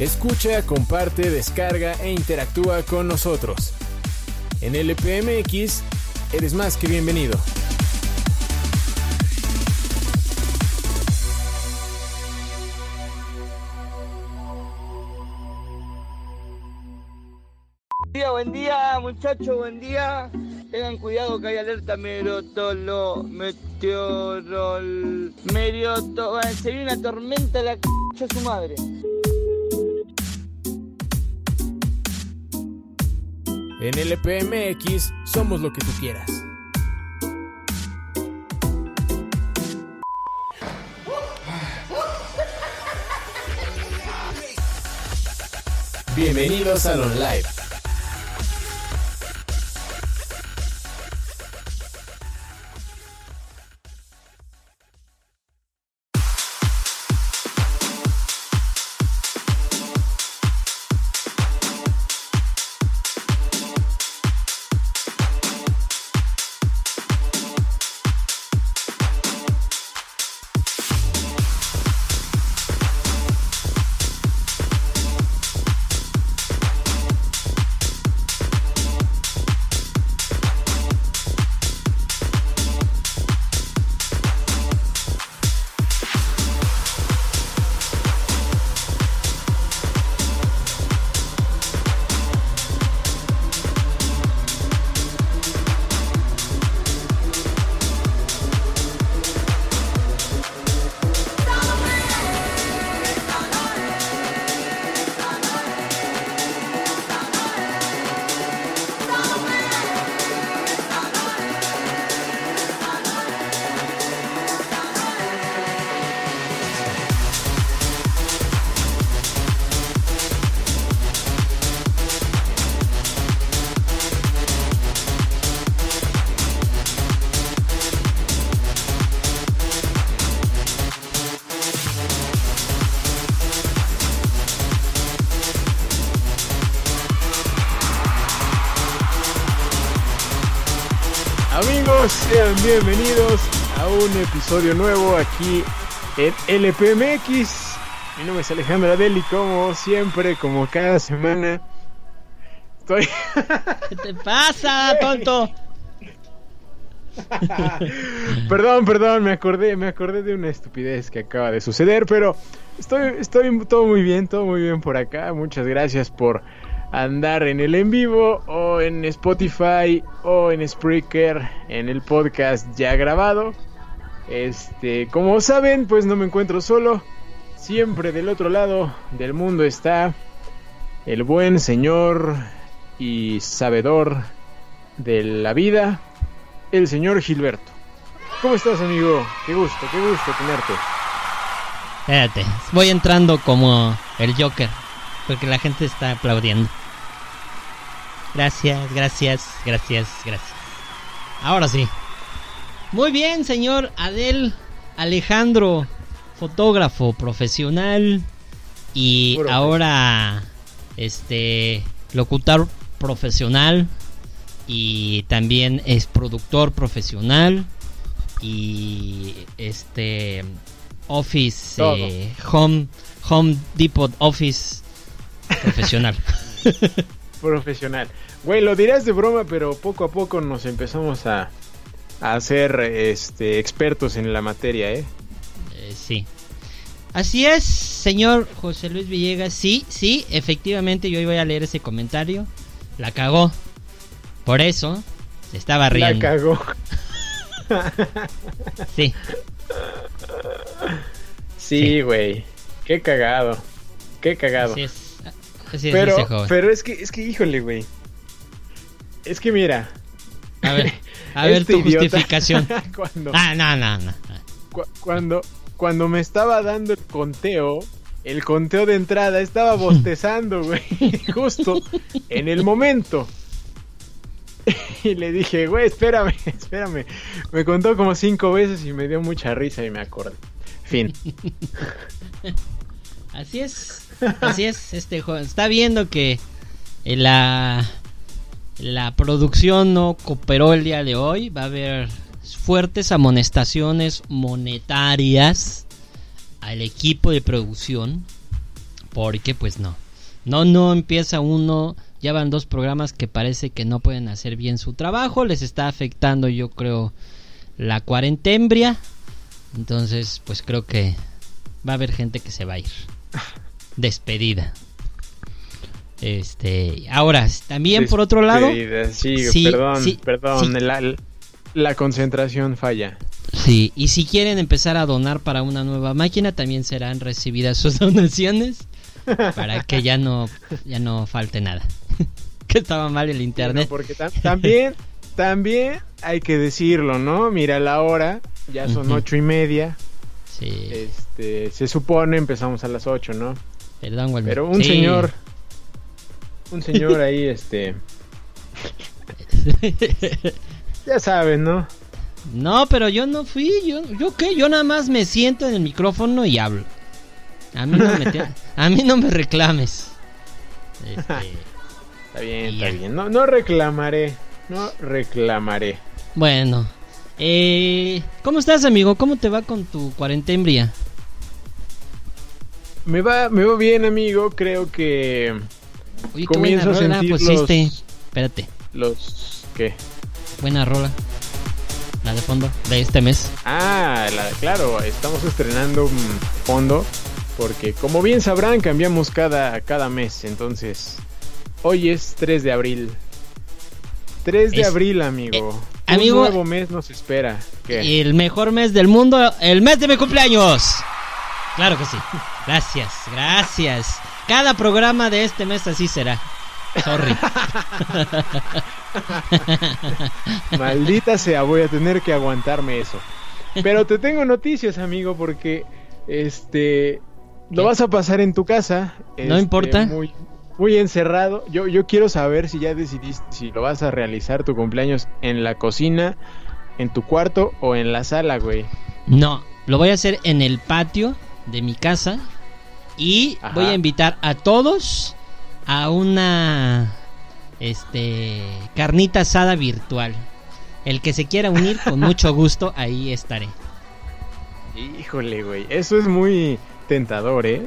Escucha, comparte, descarga e interactúa con nosotros. En LPMX, eres más que bienvenido. Buen día, buen día, muchachos, buen día. Tengan cuidado que hay alerta meteorolo, meteorol, merioto, se viene una tormenta la c su madre. En LPMX somos lo que tú quieras. Bienvenidos a Live. Bienvenidos a un episodio nuevo aquí en LPMX. Mi nombre es Alejandro Adeli, como siempre, como cada semana. Estoy. ¿Qué te pasa, tonto? perdón, perdón, me acordé, me acordé de una estupidez que acaba de suceder, pero estoy, estoy todo muy bien, todo muy bien por acá. Muchas gracias por andar en el en vivo en Spotify o en Spreaker en el podcast ya grabado. Este, como saben, pues no me encuentro solo. Siempre del otro lado del mundo está el buen señor y sabedor de la vida, el señor Gilberto. ¿Cómo estás, amigo? Qué gusto, qué gusto tenerte. Espérate, voy entrando como el Joker, porque la gente está aplaudiendo. Gracias, gracias, gracias, gracias. Ahora sí. Muy bien, señor Adel Alejandro, fotógrafo profesional y ahora este locutor profesional y también es productor profesional y este office eh, home home depot office profesional profesional. Güey, lo dirás de broma, pero poco a poco nos empezamos a, a hacer este, expertos en la materia, ¿eh? ¿eh? Sí. Así es, señor José Luis Villegas. Sí, sí, efectivamente yo iba a leer ese comentario. La cagó. Por eso se estaba riendo. La cagó. sí. Sí, güey. Qué cagado. Qué cagado. Así es pero, pero es que, es que, híjole, güey. Es que mira. A ver, a ver este tu justificación. cuando, ah, no, no, no. cuando, cuando me estaba dando el conteo, el conteo de entrada estaba bostezando, güey. Justo en el momento. Y le dije, güey, espérame, espérame. Me contó como cinco veces y me dio mucha risa y me acordé. Fin. Así es. Así es, este está viendo que la, la producción no cooperó el día de hoy. Va a haber fuertes amonestaciones monetarias al equipo de producción Porque pues no. No, no empieza uno. Ya van dos programas que parece que no pueden hacer bien su trabajo. Les está afectando, yo creo, la cuarentembria. Entonces, pues creo que va a haber gente que se va a ir. Despedida. Este, ahora, también por otro lado. Sí, perdón, sí, perdón. sí. La, la concentración falla. Sí, y si quieren empezar a donar para una nueva máquina, también serán recibidas sus donaciones para que ya no ya no falte nada. que estaba mal el Bueno, internet. porque tam- también, también hay que decirlo, ¿no? Mira la hora, ya son ocho y media. Sí, Este, se supone empezamos a las ocho, ¿no? Perdón. Pero un Sí. señor, un señor ahí, este, ya saben, ¿no? no, pero yo no fui, yo yo qué, yo nada más me siento en el micrófono y hablo. A mí no me te- a mí no me reclames. Este, Está bien, está ya. bien. No, no reclamaré, no reclamaré. bueno, eh, ¿cómo estás, amigo? ¿Cómo te va con tu cuarentembria? Me va, me va bien, amigo. Creo que qué comienzo a sentir pusiste. los, Espérate, los, ¿qué? buena rola. La de fondo de este mes. Ah, la- claro, estamos estrenando un fondo porque como bien sabrán cambiamos cada, cada mes, entonces hoy es 3 de abril. 3 de Es- abril, amigo. eh, amigo- Un nuevo mes nos espera. ¿Qué? El mejor mes del mundo, el mes de mi cumpleaños. Claro que sí. Gracias, gracias. Cada programa de este mes así será. Sorry. Maldita sea, voy a tener que aguantarme eso. Pero te tengo noticias, amigo, porque este lo ¿Qué? vas a pasar en tu casa. No este, importa. Muy, muy encerrado. Yo, yo quiero saber si ya decidiste si lo vas a realizar tu cumpleaños en la cocina, en tu cuarto o en la sala, güey. No, lo voy a hacer en el patio de mi casa y Ajá. voy a invitar a todos a una este carnita asada virtual. El que se quiera unir con mucho gusto ahí estaré. Híjole, güey. Eso es muy tentador, ¿eh?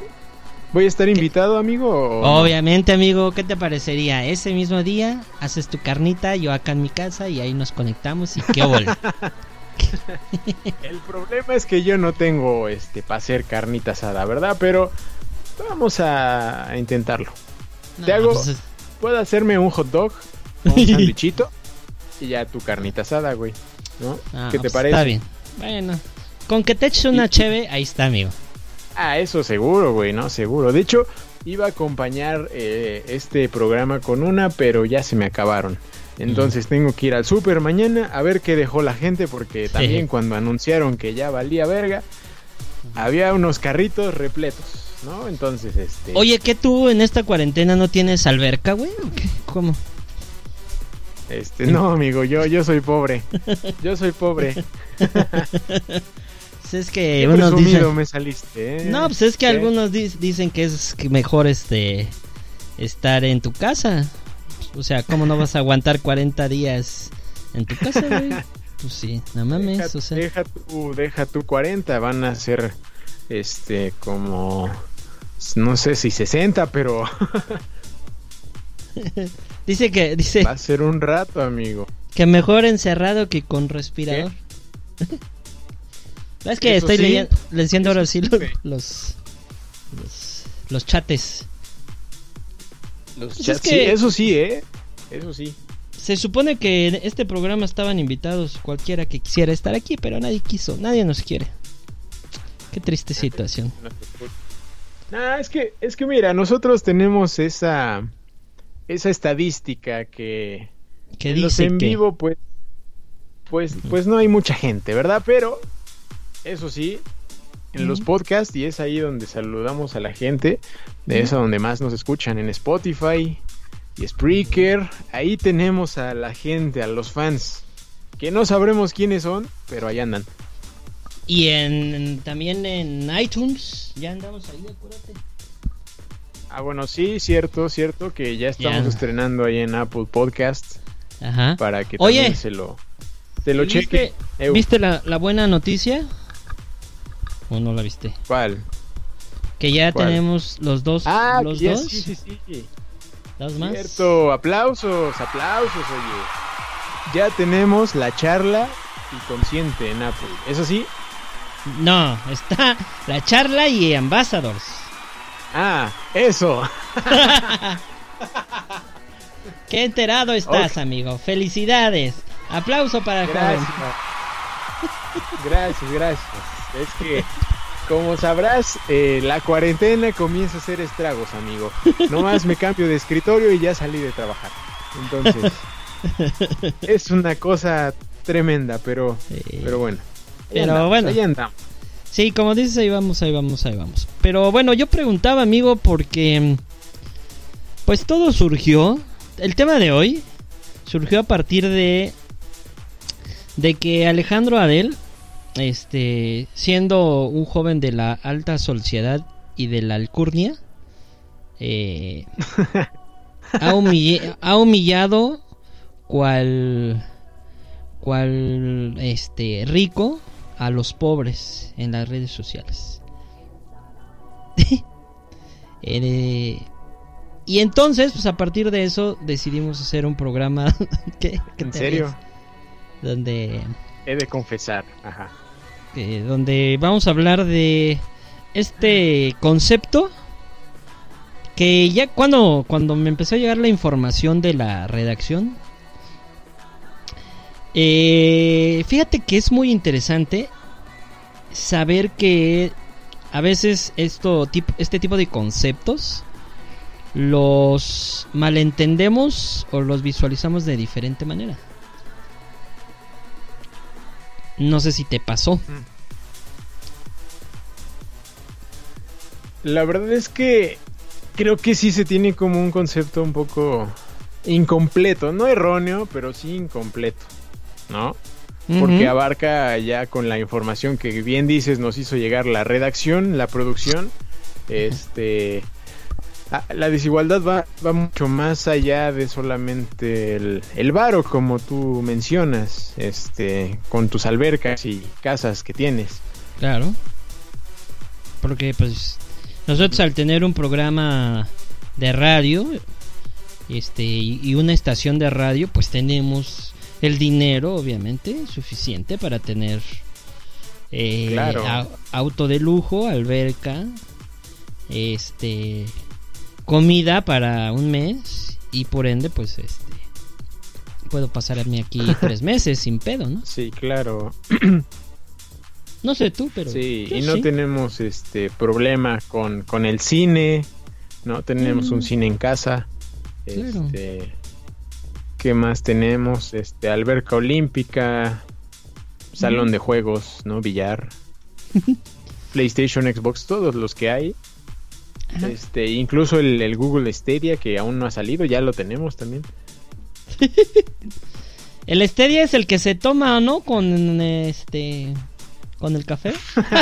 ¿Voy a estar invitado, amigo? o? Obviamente, amigo, ¿qué te parecería? Ese mismo día haces tu carnita, yo acá en mi casa y ahí nos conectamos y qué óvole. El problema es que yo no tengo este para hacer carnita asada, ¿verdad? Pero vamos a intentarlo. No, Te hago- pues Puedo hacerme un hot dog, o un sandwichito y ya tu carnita asada, güey. ¿No? ah, ¿Qué te pues parece? Está bien. Bueno, con que te eches una Y- cheve, ahí está, amigo. Ah, eso seguro, güey, ¿no? Seguro. De hecho, iba a acompañar eh, este programa con una, pero ya se me acabaron. Entonces tengo que ir al súper mañana a ver qué dejó la gente, porque también cuando anunciaron que ya valía verga, había unos carritos repletos, ¿no? Entonces, este... Oye, ¿qué tú en esta cuarentena no tienes alberca, güey? ¿O qué? ¿Cómo? Este, no, amigo, yo, yo soy pobre. Yo soy pobre. Es que Qué unos dicen... me saliste, ¿eh? No, pues es que ¿Qué? algunos di- dicen que es mejor este estar en tu casa. O sea, ¿cómo no vas a aguantar 40 días en tu casa, güey? Pues sí, no mames, Deja, o sea. deja tu, deja tu 40, van a ser, este, como, no sé si 60, pero Dice que dice va a ser un rato, amigo. que mejor encerrado que con respirador. es que Eso estoy sí, leyendo, leyendo ahora sí los, los los los chates. Los Pues chats, es que- sí, eso sí, ¿eh? Eso sí. Se supone que en este programa estaban invitados cualquiera que quisiera estar aquí, pero nadie quiso, nadie nos quiere. Qué triste situación. Nah, es que, es que mira, nosotros tenemos esa, esa estadística que Que en los dice en que vivo, pues, pues, pues no hay mucha gente, ¿verdad? Pero, eso sí, en los podcasts, y es ahí donde saludamos a la gente, de eso donde más nos escuchan, en Spotify y Spreaker, ahí tenemos a la gente, a los fans, que no sabremos quiénes son, pero ahí andan. y en también en iTunes ya andamos ahí, acuérdate. Ah, bueno, sí, cierto, cierto, que ya estamos estrenando ahí en Apple Podcast, Ajá. para que Oye. también se lo, se lo ¿Y ¿Viste, cheque. ¿Viste la, la buena noticia? ¿O no la viste? ¿Cuál? Que ya ¿Cuál? tenemos los dos. Ah, los dos. sí, sí, sí. Dos más. Cierto, aplausos, aplausos, oye. Ya tenemos la charla y consciente en Apple. Eso sí, No, está la charla y Ambassadors. ah, eso. Qué enterado estás, amigo. Felicidades. Aplauso para el Gracias. joven. Gracias, gracias. Es que, como sabrás, eh, la cuarentena comienza a hacer estragos, amigo. Nomás me cambio de escritorio y ya salí de trabajar. Entonces, es una cosa tremenda, pero, Sí. pero bueno. Pero andamos, bueno. ahí andamos. Sí, como dices, ahí vamos, ahí vamos, ahí vamos. Pero bueno, yo preguntaba, amigo, porque pues todo surgió. El tema de hoy surgió a partir de de que Alejandro Adel, este, siendo un joven de la alta sociedad y de la alcurnia, eh, ha, humilla- ha humillado cual cual este rico a los pobres en las redes sociales. Eh, y entonces, pues a partir de eso decidimos hacer un programa. ¿Qué ¿En serio? donde He de confesar. Ajá. Eh, donde vamos a hablar de este concepto que ya cuando cuando me empezó a llegar la información de la redacción eh, fíjate que es muy interesante saber que a veces esto tipo este tipo de conceptos los malentendemos o los visualizamos de diferente manera no sé si te pasó. La verdad es que creo que sí se tiene como un concepto un poco incompleto, no erróneo, pero sí incompleto, ¿no? Porque abarca ya con la información que bien dices nos hizo llegar la redacción, la producción, este la desigualdad va, va mucho más allá de solamente el, el varo, como tú mencionas, este, con tus albercas y casas que tienes. Claro. Porque pues nosotros al tener un programa de radio este y una estación de radio, pues tenemos el dinero obviamente suficiente para tener eh, Claro. au- auto de lujo, alberca, este comida para un mes y por ende pues este puedo pasarme aquí tres meses sin pedo, ¿no? Sí, claro. No sé tú, pero Sí, y no sí. tenemos este problema con, con el cine, no tenemos Mm. un cine en casa. Claro. Este, ¿qué más tenemos? Este, alberca olímpica, salón Mm. de juegos, ¿no? Billar, PlayStation, Xbox, todos los que hay. Ajá. Este, incluso el, el Google Stadia que aún no ha salido, ya lo tenemos también. El Stadia es el que se toma, ¿no? Con este. Con el café.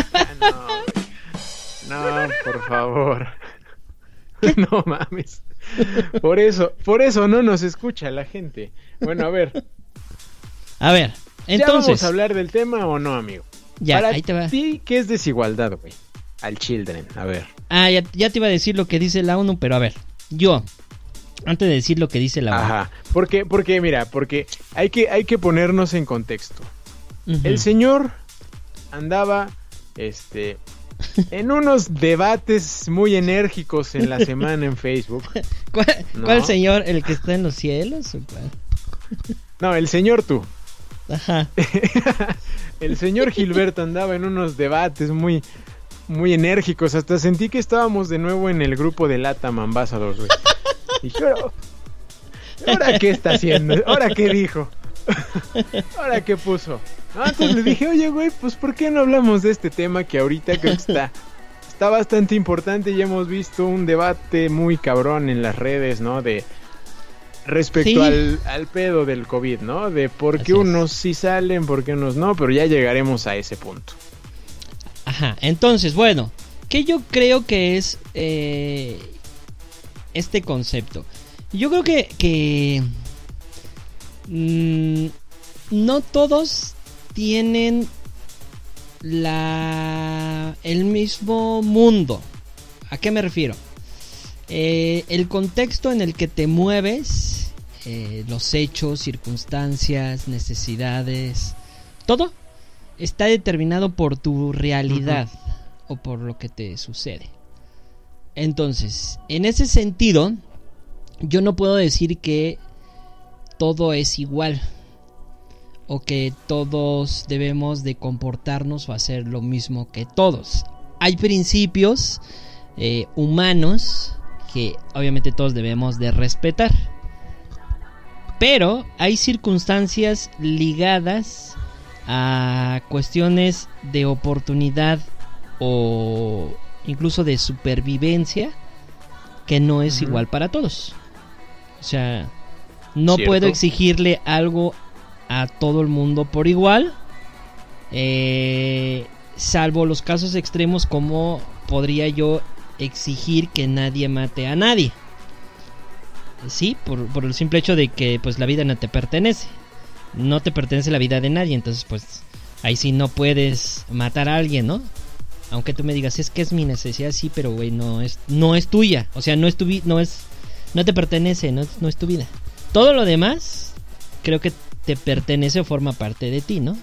No, por favor. No mames. Por eso, por eso no nos escucha la gente. Bueno, a ver, A ver, ¿ya vamos entonces. a hablar del tema o no, amigo? Ya, Para ahí te va. ¿qué es desigualdad, güey? Al children, a ver. Ah, ya, ya te iba a decir lo que dice la ONU, pero a ver. Yo, antes de decir lo que dice la ONU. Ajá. Porque, porque, mira, porque hay que, hay que ponernos en contexto. El señor andaba, este, en unos debates muy enérgicos en la semana en Facebook. ¿Cuál, No. cuál señor? ¿El que está en los cielos? o cuál? No, el señor tú. Ajá. El señor Gilberto andaba en unos debates muy, muy enérgicos. Hasta sentí que estábamos de nuevo en el grupo de Latam Ambassadors, güey. Y dije, "Ahora- ¿ahora qué está haciendo? ¿Ahora qué dijo? ¿Ahora qué puso? Entonces le dije, oye, güey, pues ¿por qué no hablamos de este tema que ahorita creo que está, está bastante importante? Ya hemos visto un debate muy cabrón en las redes, ¿no? De respecto Sí. al, al pedo del COVID, ¿no? De por qué Así es. unos sí salen, por qué unos no, pero ya llegaremos a ese punto. Ajá. Entonces, bueno, ¿qué yo creo que es eh, este concepto? Yo creo que, que mm, no todos tienen la el mismo mundo. ¿A qué me refiero? Eh, el contexto en el que te mueves, eh, los hechos, circunstancias, necesidades, todo está determinado por tu realidad o por lo que te sucede. Entonces, en ese sentido, yo no puedo decir que todo es igual o que todos debemos de comportarnos o hacer lo mismo que todos. Hay principios eh, humanos que obviamente todos debemos de respetar. Pero hay circunstancias ligadas a cuestiones de oportunidad o incluso de supervivencia que no es igual para todos. O sea, no puedo exigirle algo a todo el mundo por igual. Eh, salvo los casos extremos como podría yo exigir que nadie mate a nadie. Sí, por, por, el simple hecho de que pues la vida no te pertenece. No te pertenece la vida de nadie, entonces pues ahí sí no puedes matar a alguien, ¿no? Aunque tú me digas, es que es mi necesidad, sí, pero güey, no es, no es tuya. O sea, no es tu no es, no te pertenece, no, no es tu vida. Todo lo demás, creo que te pertenece o forma parte de ti, ¿no?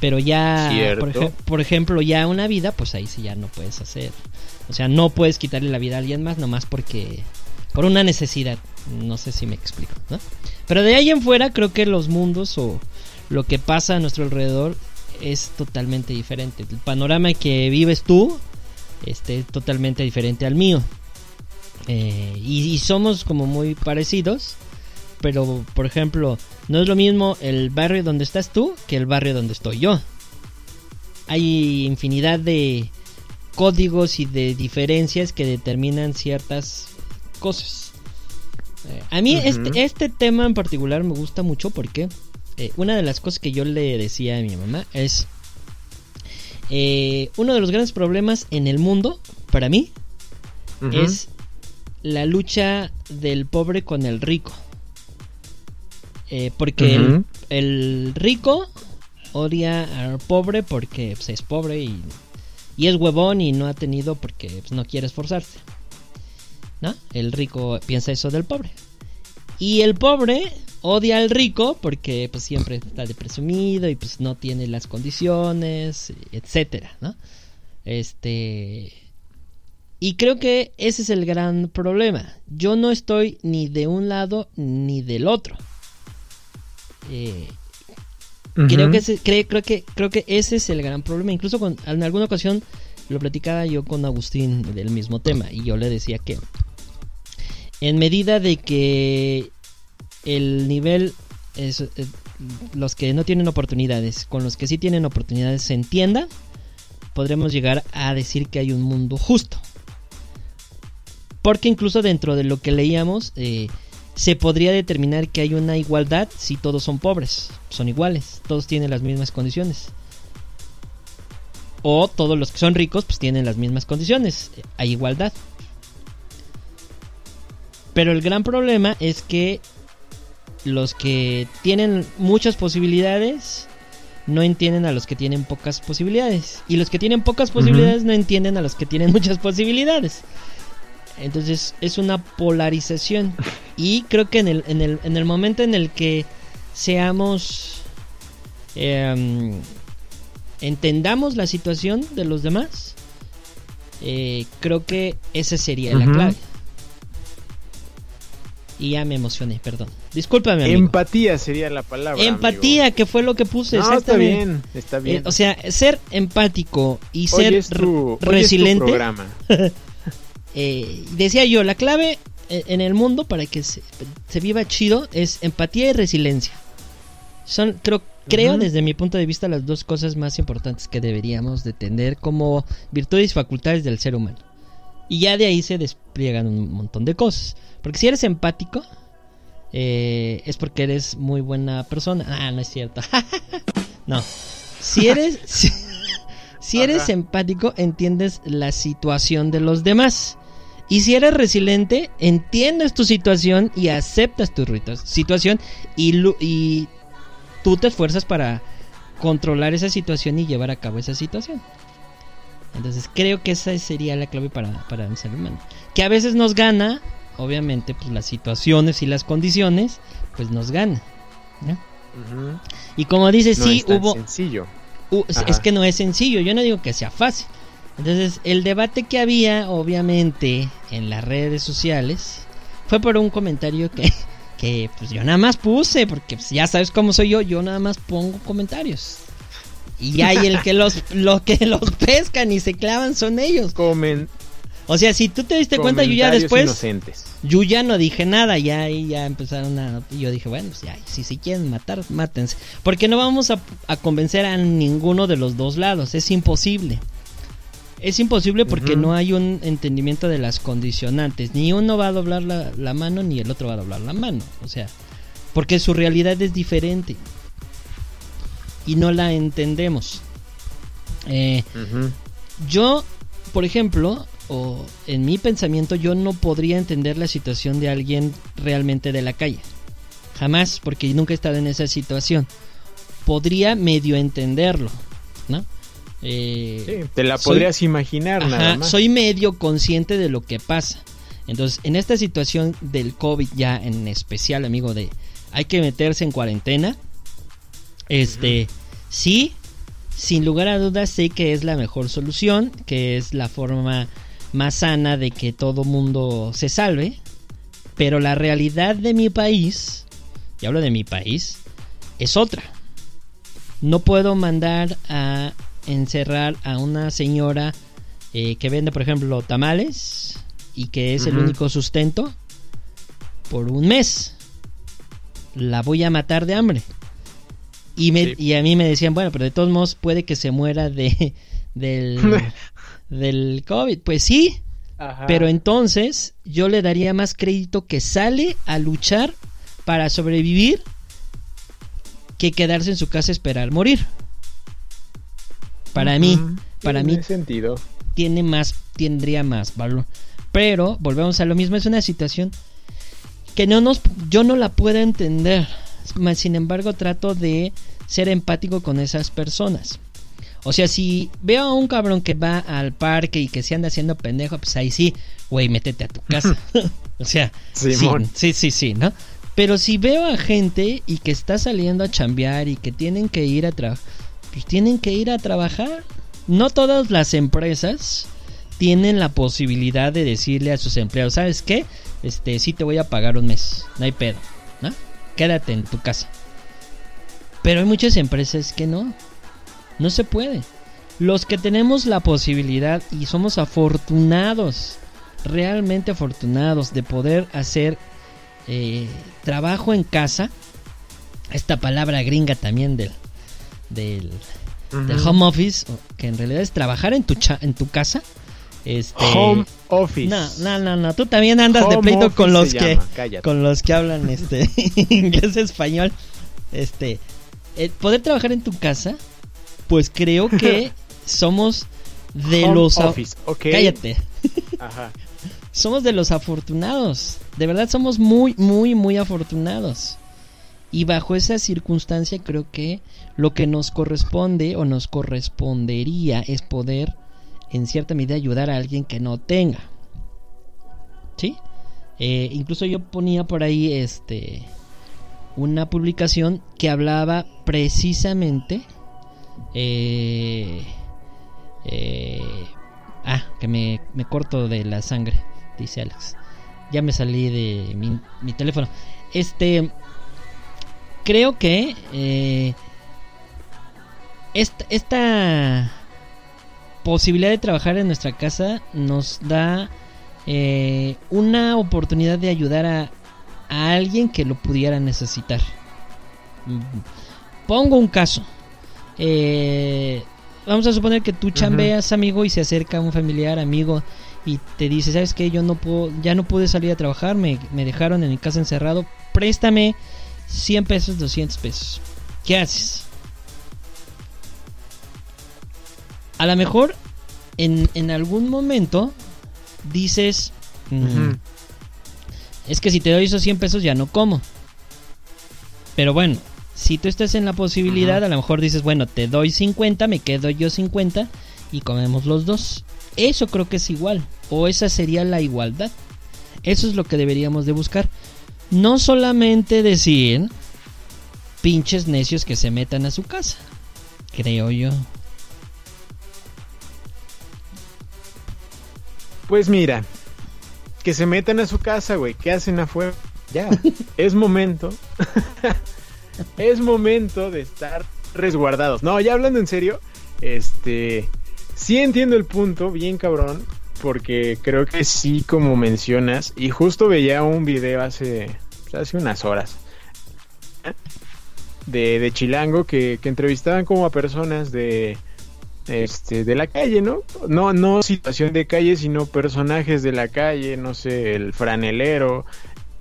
Pero ya, por, por, ejemplo, ya una vida, pues ahí sí ya no puedes hacer. O sea, no puedes quitarle la vida a alguien más nomás porque, por una necesidad. No sé si me explico, ¿no? Pero de ahí en fuera creo que los mundos o lo que pasa a nuestro alrededor es totalmente diferente. El panorama que vives tú este, es totalmente diferente al mío. Eh, y, somos como muy parecidos. Pero, por ejemplo, no es lo mismo el barrio donde estás tú que el barrio donde estoy yo. Hay infinidad de códigos y de diferencias que determinan ciertas cosas. A mí este, este tema en particular me gusta mucho porque eh, una de las cosas que yo le decía a mi mamá es, eh, uno de los grandes problemas en el mundo, para mí, es la lucha del pobre con el rico. Eh, porque el, rico odia al pobre porque pues, es pobre y, y, es huevón y no ha tenido porque pues, no quiere esforzarse. ¿No? El rico piensa eso del pobre. Y el pobre odia al rico porque pues siempre está de presumido y pues no tiene las condiciones, etcétera, ¿no? Este y creo que ese es el gran problema. Yo no estoy ni de un lado ni del otro. Eh, creo, que ese, creo, que creo que ese es el gran problema. Incluso con, en alguna ocasión lo platicaba yo con Agustín del mismo tema y yo le decía que en medida de que el nivel, es, eh, los que no tienen oportunidades, con los que sí tienen oportunidades se entienda, podremos llegar a decir que hay un mundo justo. Porque incluso dentro de lo que leíamos, eh, se podría determinar que hay una igualdad si todos son pobres, son iguales, todos tienen las mismas condiciones. O todos los que son ricos pues tienen las mismas condiciones, hay igualdad. Pero el gran problema es que los que tienen muchas posibilidades no entienden a los que tienen pocas posibilidades. Y los que tienen pocas posibilidades no entienden a los que tienen muchas posibilidades. Entonces es una polarización. Y creo que en el, en el, en el momento en el que seamos... Em, entendamos la situación de los demás, eh, creo que esa sería la clave. Y ya me emocioné, perdón. Discúlpame, amigo. Empatía sería la palabra. Empatía, que fue lo que puse. No, está bien, está bien. Eh, o sea, ser empático y ser resiliente. eh, decía yo, la clave eh, en el mundo para que se, viva chido es empatía y resiliencia. Son, creo, creo desde mi punto de vista, las dos cosas más importantes que deberíamos de tener como virtudes y facultades del ser humano. Y ya de ahí se despliegan un montón de cosas. Porque si eres empático, eh, es porque eres muy buena persona. Ah, no es cierto. no. Si eres, si, eres empático, entiendes la situación de los demás. Y si eres resiliente, entiendes tu situación y aceptas tu situación y, y tú te esfuerzas para controlar esa situación y llevar a cabo esa situación. Entonces creo que esa sería la clave para, para el ser humano. Que a veces nos gana, obviamente, pues las situaciones y las condiciones, pues nos gana. ¿no? Y como dices, No sí, es tan hubo... sencillo. Uh, es- que no es sencillo, yo no digo que sea fácil. Entonces, el debate que había, obviamente, en las redes sociales, fue por un comentario que, que pues yo nada más puse, porque pues, ya sabes cómo soy yo, yo nada más pongo comentarios. Y hay el que los, los que los pescan y se clavan son ellos. Comen O sea, si tú te diste cuenta, yo ya después, inocentes. yo ya no dije nada, ya ahí ya empezaron a... Y yo dije, bueno, pues ya, si se quieren matar, mátense. Porque no vamos a, a convencer a ninguno de los dos lados, es imposible. Es imposible porque no hay un entendimiento de las condicionantes. Ni uno va a doblar la, la mano, ni el otro va a doblar la mano. O sea, porque su realidad es diferente. Y no la entendemos. Eh, yo, por ejemplo, o en mi pensamiento, yo no podría entender la situación de alguien realmente de la calle. Jamás, porque nunca he estado en esa situación. Podría medio entenderlo, ¿no? Eh, Sí, te la soy- podrías imaginar nada más. soy medio consciente de lo que pasa. Entonces, en esta situación del COVID ya en especial, amigo, de hay que meterse en cuarentena. Este, sí, sin lugar a dudas sé que es la mejor solución, que es la forma más sana de que todo mundo se salve. Pero la realidad de mi país, y hablo de mi país, es otra. No puedo mandar a encerrar a una señora eh, que vende, por ejemplo, tamales y que es el único sustento por un mes. La voy a matar de hambre. Y, me, Sí. y a mí me decían, bueno, pero de todos modos puede que se muera de del, del COVID. Pues sí, Ajá. pero entonces yo le daría más crédito que sale a luchar para sobrevivir que quedarse en su casa a esperar morir. Para mí, para Tiene mí sentido. tiene más, tendría más valor. Pero volvemos a lo mismo, es una situación que no nos, yo no la puedo entender. Mas, Sin embargo, trato de ser empático con esas personas. O sea, si veo a un cabrón que va al parque y que se anda haciendo pendejo, pues ahí sí, güey, métete a tu casa. o sea, sí, sí, sí, sí, ¿no? Pero si veo a gente y que está saliendo a chambear y que tienen que ir a trabajar, pues tienen que ir a trabajar. No todas las empresas tienen la posibilidad de decirle a sus empleados, ¿sabes qué? Este, sí te voy a pagar un mes, no hay pedo, ¿no? Quédate en tu casa. Pero hay muchas empresas que no. No se puede. Los que tenemos la posibilidad y somos afortunados, realmente afortunados de poder hacer eh, trabajo en casa, esta palabra gringa también del, del, home office, que en realidad es trabajar en tu, cha- en tu casa. Este, Home office. no, no, no, no, tú también andas de pleito con los que llama, con los que hablan este inglés español. Este, el poder trabajar en tu casa, pues creo que somos de Home los office. Cállate. Ajá. Somos de los afortunados. De verdad somos muy muy muy afortunados. Y bajo esa circunstancia creo que lo que nos corresponde o nos correspondería es poder en cierta medida ayudar a alguien que no tenga. ¿Sí? Eh, incluso yo ponía por ahí este una publicación que hablaba precisamente eh, eh, ah que me, me corto de la sangre dice Alex ya me salí de mi, mi teléfono este creo que eh, esta, esta posibilidad de trabajar en nuestra casa nos da eh, una oportunidad de ayudar a, a alguien que lo pudiera necesitar. Mm, Pongo un caso. Eh, vamos a suponer que tú chambeas, amigo, y se acerca un familiar, amigo, y te dice, ¿sabes qué? Yo no puedo, ya no pude salir a trabajar, me, me dejaron en mi casa encerrado, préstame 100 pesos, 200 pesos. ¿Qué haces? A lo mejor en, en algún momento dices, mm, es que si te doy esos 100 pesos ya no como. Pero bueno, si tú estás en la posibilidad, a lo mejor dices, bueno, te doy 50, me quedo yo 50 y comemos los dos. Eso creo que es igual, o esa sería la igualdad. Eso es lo que deberíamos de buscar. No solamente decir pinches necios que se metan a su casa, creo yo. Pues mira, que se metan a su casa, güey, ¿qué hacen afuera? Ya, es momento. es momento de estar resguardados. No, ya hablando en serio, este sí entiendo el punto, bien cabrón, porque creo que sí, como mencionas, y justo veía un video hace, hace unas horas de, de Chilango que, que entrevistaban como a personas de este de la calle, ¿no? No no situación de calle, sino personajes de la calle, no sé, el franelero,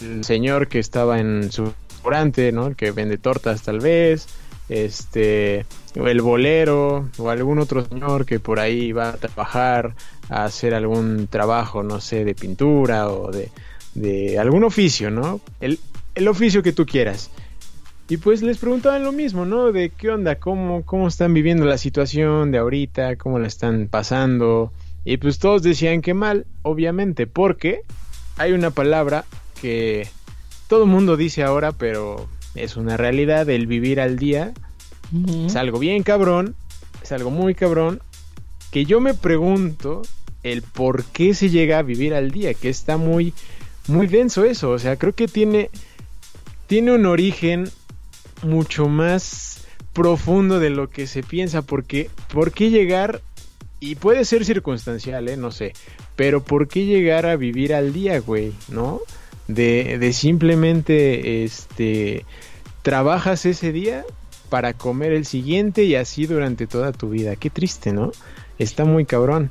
el señor que estaba en su restaurante, ¿no? El que vende tortas tal vez, este, el bolero o algún otro señor que por ahí va a trabajar a hacer algún trabajo, no sé, de pintura o de, de algún oficio, ¿no? El, el oficio que tú quieras. Y pues les preguntaban lo mismo, ¿no? De qué onda, cómo, cómo están viviendo la situación de ahorita, cómo la están pasando. Y pues todos decían que mal, obviamente, porque hay una palabra que todo el mundo dice ahora, pero es una realidad, el vivir al día. Es algo bien cabrón, es algo muy cabrón, que yo me pregunto el por qué se llega a vivir al día, que está muy, muy denso eso, o sea, creo que tiene, tiene un origen mucho más profundo de lo que se piensa, porque ¿por qué llegar? Y puede ser circunstancial, ¿eh? No sé, pero ¿por qué llegar a vivir al día, güey? ¿No? De, de simplemente, este, trabajas ese día para comer el siguiente y así durante toda tu vida. Qué triste, ¿no? Está muy cabrón.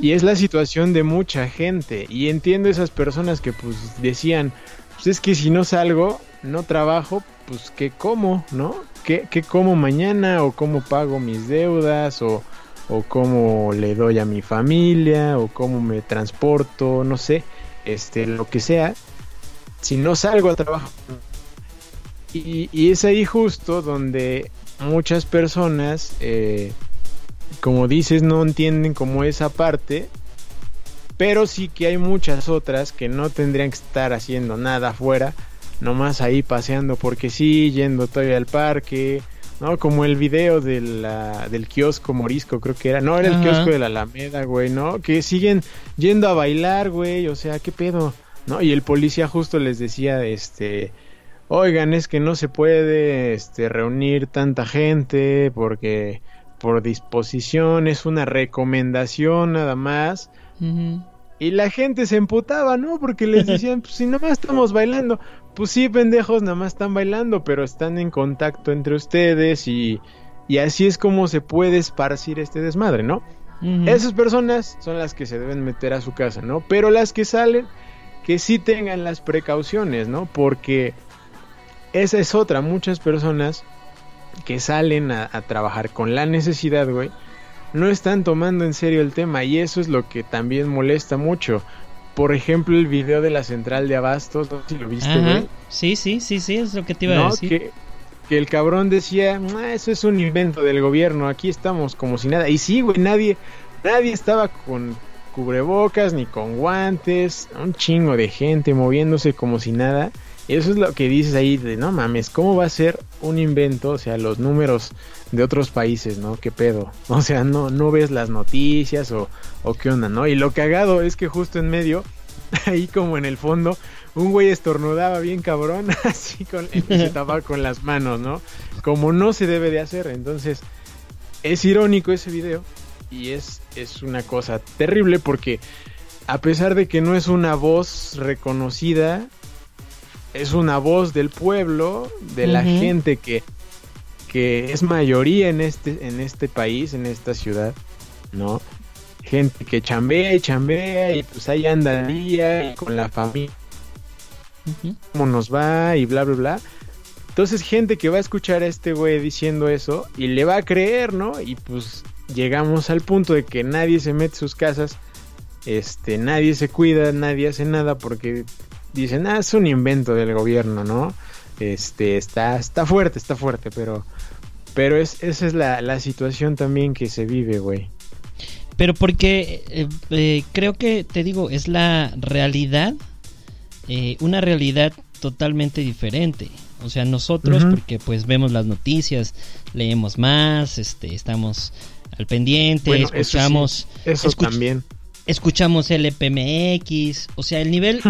Y es la situación de mucha gente. Y entiendo esas personas que pues decían, pues es que si no salgo, no trabajo, pues qué como, ¿no? ¿Qué, qué como mañana? ¿O cómo pago mis deudas? ¿O, o cómo le doy a mi familia? ¿O cómo me transporto? No sé, este, lo que sea. Si no salgo a trabajar. Y, y es ahí justo donde muchas personas, eh, como dices, no entienden como esa parte. Pero sí que hay muchas otras que no tendrían que estar haciendo nada afuera nomás ahí paseando porque sí, yendo todavía al parque, ¿no? Como el video de la, del kiosco morisco, creo que era. No, era el kiosco de la Alameda, güey, ¿no? Que siguen yendo a bailar, güey, o sea, ¿qué pedo? ¿No? Y el policía justo les decía, este, oigan, es que no se puede, este, reunir tanta gente porque por disposición es una recomendación nada más. Y la gente se emputaba, ¿no? Porque les decían, pues si nomás estamos bailando, pues sí, pendejos, nada más están bailando, pero están en contacto entre ustedes y, y así es como se puede esparcir este desmadre, ¿no? Esas personas son las que se deben meter a su casa, ¿no? Pero las que salen, que sí tengan las precauciones, ¿no? Porque esa es otra, muchas personas que salen a, a trabajar con la necesidad, güey, no están tomando en serio el tema y eso es lo que también molesta mucho. Por ejemplo, el video de la central de Abastos, no sé si lo viste, güey. Sí, sí, sí, sí, es lo que te iba a decir. Que, que el cabrón decía, ah, eso es un invento del gobierno, aquí estamos como si nada. Y sí, güey, nadie, nadie estaba con cubrebocas ni con guantes, un chingo de gente moviéndose como si nada. Eso es lo que dices ahí de, no mames, ¿cómo va a ser un invento? O sea, los números de otros países, ¿no? ¿Qué pedo? O sea, no, no ves las noticias o, o qué onda, ¿no? Y lo cagado es que justo en medio, ahí como en el fondo, un güey estornudaba bien cabrón, así con, se con las manos, ¿no? Como no se debe de hacer. Entonces, es irónico ese video y es, es una cosa terrible porque a pesar de que no es una voz reconocida, es una voz del pueblo, de la gente que, que es mayoría en este, en este país, en esta ciudad, ¿no? Gente que chambea y chambea y pues ahí anda el día y con la familia, cómo nos va y bla, bla, bla. Entonces gente que va a escuchar a este güey diciendo eso y le va a creer, ¿no? Y pues llegamos al punto de que nadie se mete sus casas, este, nadie se cuida, nadie hace nada porque dicen, ah, es un invento del gobierno, ¿no? Este, está, está fuerte, está fuerte, pero, pero es, esa es la, la situación también que se vive, güey. Pero porque eh, eh, creo que, te digo, es la realidad, eh, una realidad totalmente diferente. O sea, nosotros, porque pues vemos las noticias, leemos más, este, estamos al pendiente, escuchamos... Eso, también. Escuchamos el EPMX, o sea, el nivel...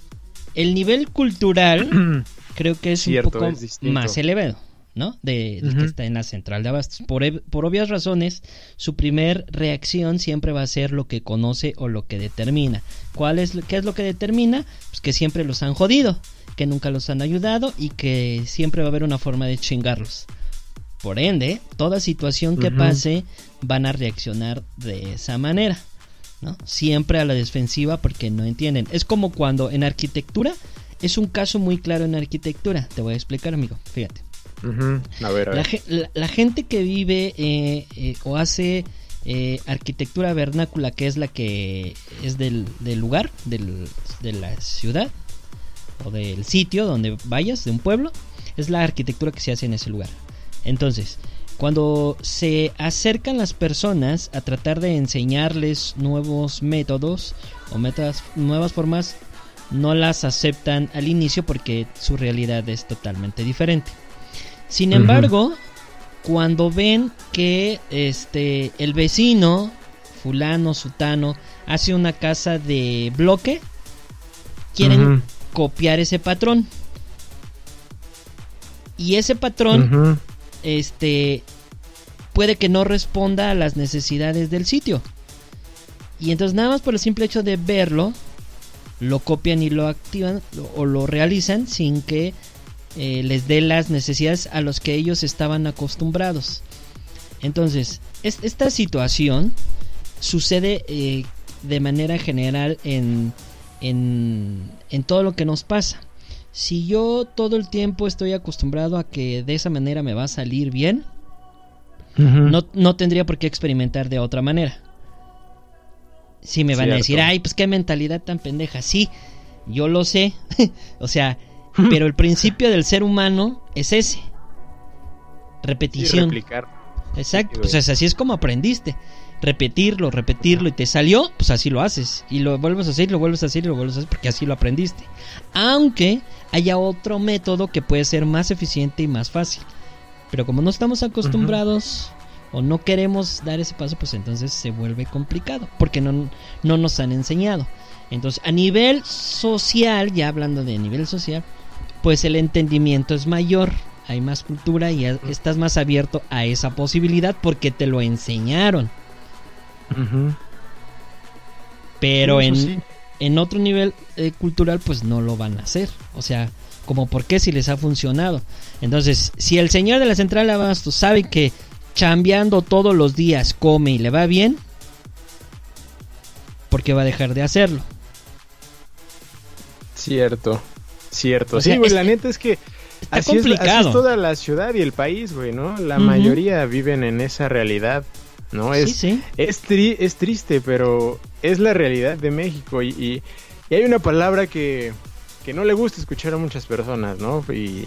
el nivel cultural creo que es un poco más elevado. ¿no? De, que está en la central de abastos. Por, por, obvias razones, su primer reacción siempre va a ser lo que conoce o lo que determina. ¿Cuál es, ¿Qué es lo que determina? Pues que siempre los han jodido, que nunca los han ayudado y que siempre va a haber una forma de chingarlos. Por ende, toda situación que pase van a reaccionar de esa manera. ¿no? Siempre a la defensiva porque no entienden. Es como cuando en arquitectura, es un caso muy claro en arquitectura. Te voy a explicar, amigo. Fíjate la, gente que vive eh, eh, o hace eh, arquitectura vernácula, que es la que es del, lugar, de la ciudad o del sitio donde vayas, de un pueblo, es la arquitectura que se hace en ese lugar. Entonces, cuando se acercan las personas a tratar de enseñarles nuevos métodos o metas, nuevas formas, no las aceptan al inicio porque su realidad es totalmente diferente. Sin embargo, cuando ven que este el vecino fulano sutano hace una casa de bloque, quieren copiar ese patrón. Y ese patrón este puede que no responda a las necesidades del sitio. Y entonces nada más por el simple hecho de verlo, lo copian y lo activan o lo realizan sin que eh, les dé las necesidades a los que ellos estaban acostumbrados. Entonces, esta situación sucede eh, de manera general en, en, en todo lo que nos pasa. Si yo todo el tiempo estoy acostumbrado a que de esa manera me va a salir bien, no, no, tendría por qué experimentar de otra manera. Si me van a decir, ay, pues qué mentalidad tan pendeja. Sí, yo lo sé. o sea, pero el principio del ser humano es ese. Repetición. Exacto, pues así es como aprendiste. Repetirlo, repetirlo y te salió, pues así lo haces. Y lo vuelves a hacer, lo vuelves a hacer y lo vuelves a hacer porque así lo aprendiste. Aunque haya otro método que puede ser más eficiente y más fácil. Pero como no estamos acostumbrados o no queremos dar ese paso, pues entonces se vuelve complicado porque no, no nos han enseñado. Entonces, a nivel social, ya hablando de nivel social, pues el entendimiento es mayor, hay más cultura y estás más abierto a esa posibilidad porque te lo enseñaron. Pero en, en, otro nivel eh, cultural pues no lo van a hacer. O sea, como por qué si les ha funcionado. Entonces, si el señor de la central de abasto sabe que chambeando todos los días come y le va bien, ¿por qué va a dejar de hacerlo? Cierto. Cierto, sí, güey, la neta es que así Es, toda la ciudad y el país, güey, ¿no? La mayoría viven en esa realidad, ¿no? Es, sí, Es, es triste, pero es la realidad de México y, hay una palabra que, que, no le gusta escuchar a muchas personas, ¿no? Y,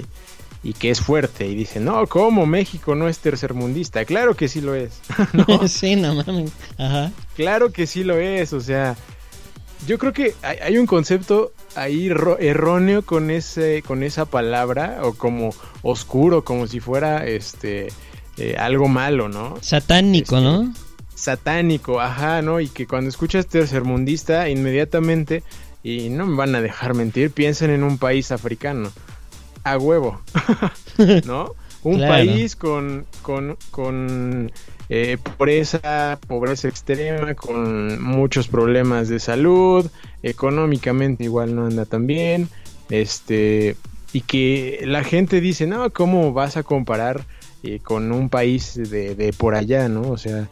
y que es fuerte y dice, no, ¿cómo México no es tercermundista? Claro que sí lo es. ¿no? sí, no mames. Ajá. Claro que sí lo es, o sea, yo creo que hay, un concepto ahí erróneo con ese con esa palabra o como oscuro como si fuera este eh, algo malo no satánico este, no satánico ajá no y que cuando escuchas tercermundista inmediatamente y no me van a dejar mentir piensen en un país africano. A huevo no un país con con con eh, pobreza, pobreza extrema, con muchos problemas de salud, económicamente igual no anda tan bien, este, y que la gente dice, no, ¿cómo vas a comparar eh, con un país de, de por allá, no? O sea,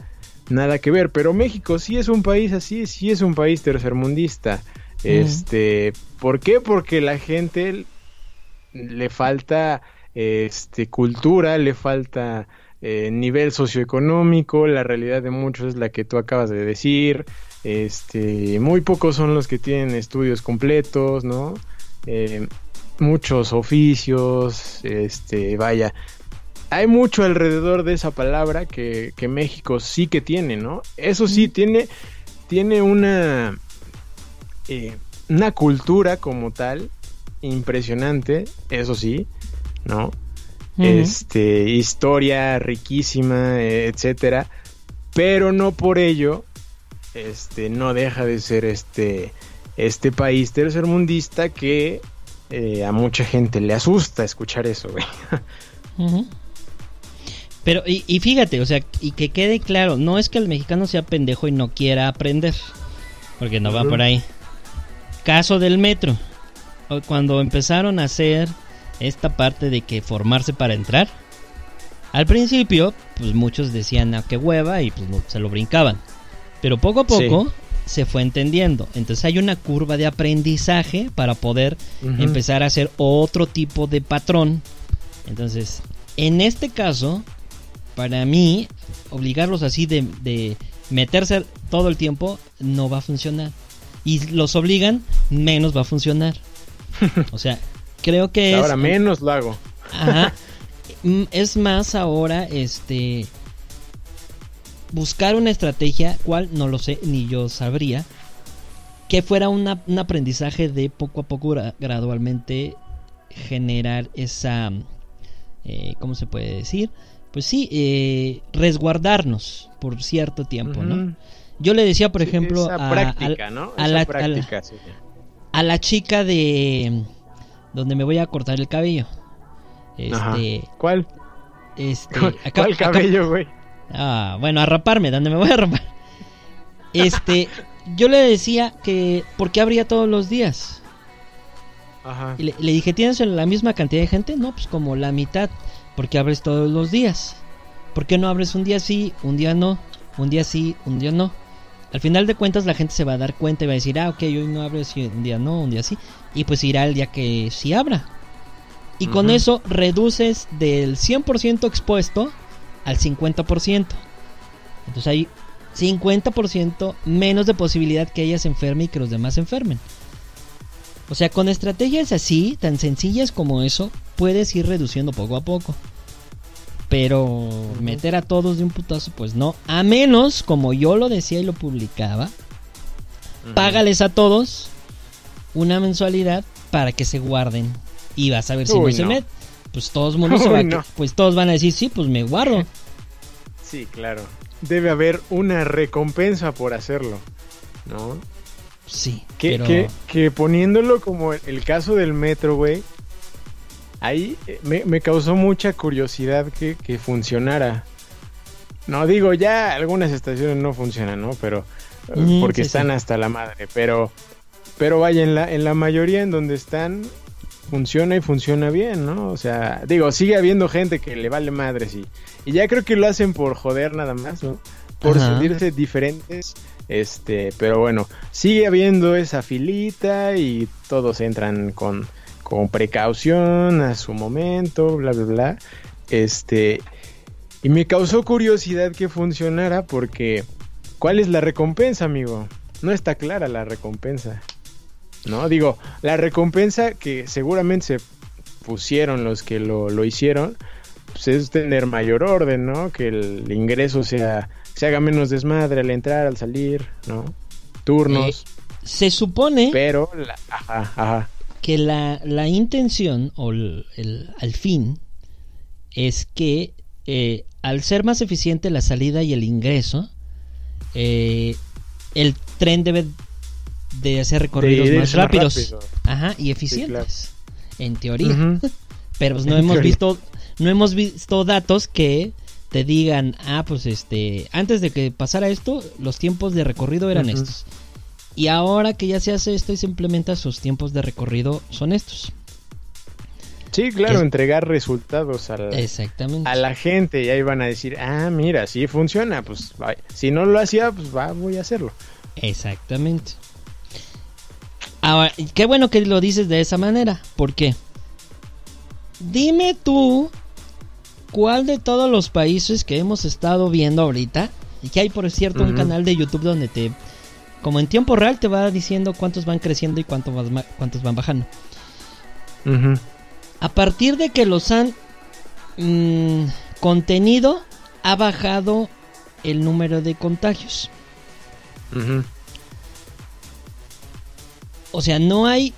nada que ver, pero México sí es un país así, sí es un país tercermundista. Este, ¿por qué? Porque la gente le falta este cultura, le falta eh, nivel socioeconómico, la realidad de muchos es la que tú acabas de decir, este, muy pocos son los que tienen estudios completos, ¿no? Eh, muchos oficios, este, vaya, hay mucho alrededor de esa palabra que, que México sí que tiene, ¿no? Eso sí, tiene, tiene una, eh, una cultura como tal impresionante, eso sí, ¿no? Este, historia riquísima, etcétera, pero no por ello, este, no deja de ser este, este país tercermundista que eh, a mucha gente le asusta escuchar eso, güey. Pero, y, fíjate, o sea, y que quede claro, no es que el mexicano sea pendejo y no quiera aprender, porque no va por ahí. Caso del metro, cuando empezaron a hacer esta parte de que formarse para entrar, al principio, pues muchos decían, a ah, qué hueva, y pues se lo brincaban. Pero poco a poco se fue entendiendo. Entonces hay una curva de aprendizaje para poder empezar a hacer otro tipo de patrón. Entonces, en este caso, para mí, obligarlos así de, meterse todo el tiempo no va a funcionar. Y los obligan, menos va a funcionar. O sea, creo que ahora menos lo hago. Ajá. Mm, es más ahora, este, buscar una estrategia, cual no lo sé, ni yo sabría, que fuera un aprendizaje de poco a poco gradualmente generar esa, eh, ¿cómo se puede decir? Pues sí, eh, resguardarnos por cierto tiempo, ¿no? Yo le decía, por ejemplo, a, práctica, ¿no? a, la, a la chica de donde me voy a cortar el cabello. Este, ¿Cuál? Este, ¿Cuál, cabello, güey? Ah, bueno, a raparme, donde me voy a rapar. Este, yo le decía que ¿por qué abría todos los días? Ajá. Y le, dije, ¿tienes la misma cantidad de gente? No, pues como la mitad, porque abres todos los días. ¿Por qué no abres un día sí, un día no, un día sí, un día no? Al final de cuentas la gente se va a dar cuenta y va a decir, ah, ok, hoy no abres un día no, un día sí. Y pues irá el día que sí abra. Y con eso reduces del 100% expuesto al 50%. Entonces hay 50% menos de posibilidad que ella se enferme y que los demás se enfermen. O sea, con estrategias así, tan sencillas como eso, puedes ir reduciendo poco a poco. Pero meter a todos de un putazo, pues no. A menos, como yo lo decía y lo publicaba, págales a todos una mensualidad para que se guarden. Y vas a ver si no, se mete. Pues todos mundo pues todos van a decir, sí, pues me guardo. Sí, claro. Debe haber una recompensa por hacerlo, ¿no? Sí. Que, que, poniéndolo como el, caso del metro, güey, ahí eh, me, causó mucha curiosidad que, que, funcionara. No, digo, ya algunas estaciones no funcionan, ¿no? Pero mm, porque están hasta la madre, pero pero vaya, en la, en la mayoría en donde están funciona y funciona bien, ¿no? O sea, digo, sigue habiendo gente que le vale madres y, y ya creo que lo hacen por joder nada más, ¿no? Por sentirse diferentes, este, pero bueno, sigue habiendo esa filita y todos entran con, con precaución a su momento, bla, bla, bla. Este, y me causó curiosidad que funcionara porque, ¿cuál es la recompensa, amigo? No está clara la recompensa. ¿no? Digo, la recompensa que seguramente se pusieron los que lo, hicieron, pues es tener mayor orden, ¿no? Que el ingreso sea, se haga menos desmadre al entrar, al salir, ¿no? Turnos. Eh, se supone... Pero, ajá, ajá. Que la, la intención o el, al fin es que eh, al ser más eficiente la salida y el ingreso, eh, el tren debe de hacer recorridos más rápidos. ajá y eficientes en teoría. Pero pues no hemos visto no hemos visto datos que te digan ah pues este antes de que pasara esto los tiempos de recorrido eran estos y ahora que ya se hace esto y se implementa sus tiempos de recorrido son estos Sí, claro, entregar resultados a la, Exactamente. a la gente y ahí van a decir, ah, mira, sí funciona, pues si no lo hacía, pues va, voy a hacerlo. Exactamente. Ahora, qué bueno que lo dices de esa manera. ¿Por qué? Dime tú cuál de todos los países que hemos estado viendo ahorita, y que hay por cierto un canal de YouTube donde te, como en tiempo real, te va diciendo cuántos van creciendo y cuántos, cuántos van bajando. A partir de que los han mm, contenido ha bajado el número de contagios. O sea, no hay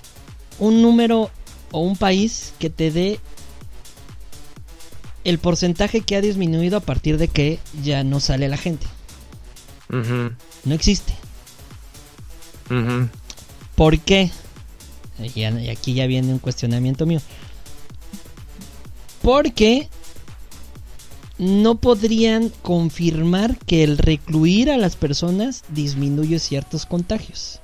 un número o un país que te dé el porcentaje que ha disminuido a partir de que ya no sale la gente. No existe. ¿Por qué? Y aquí ya viene un cuestionamiento mío. Porque no podrían confirmar que el recluir a las personas disminuye ciertos contagios.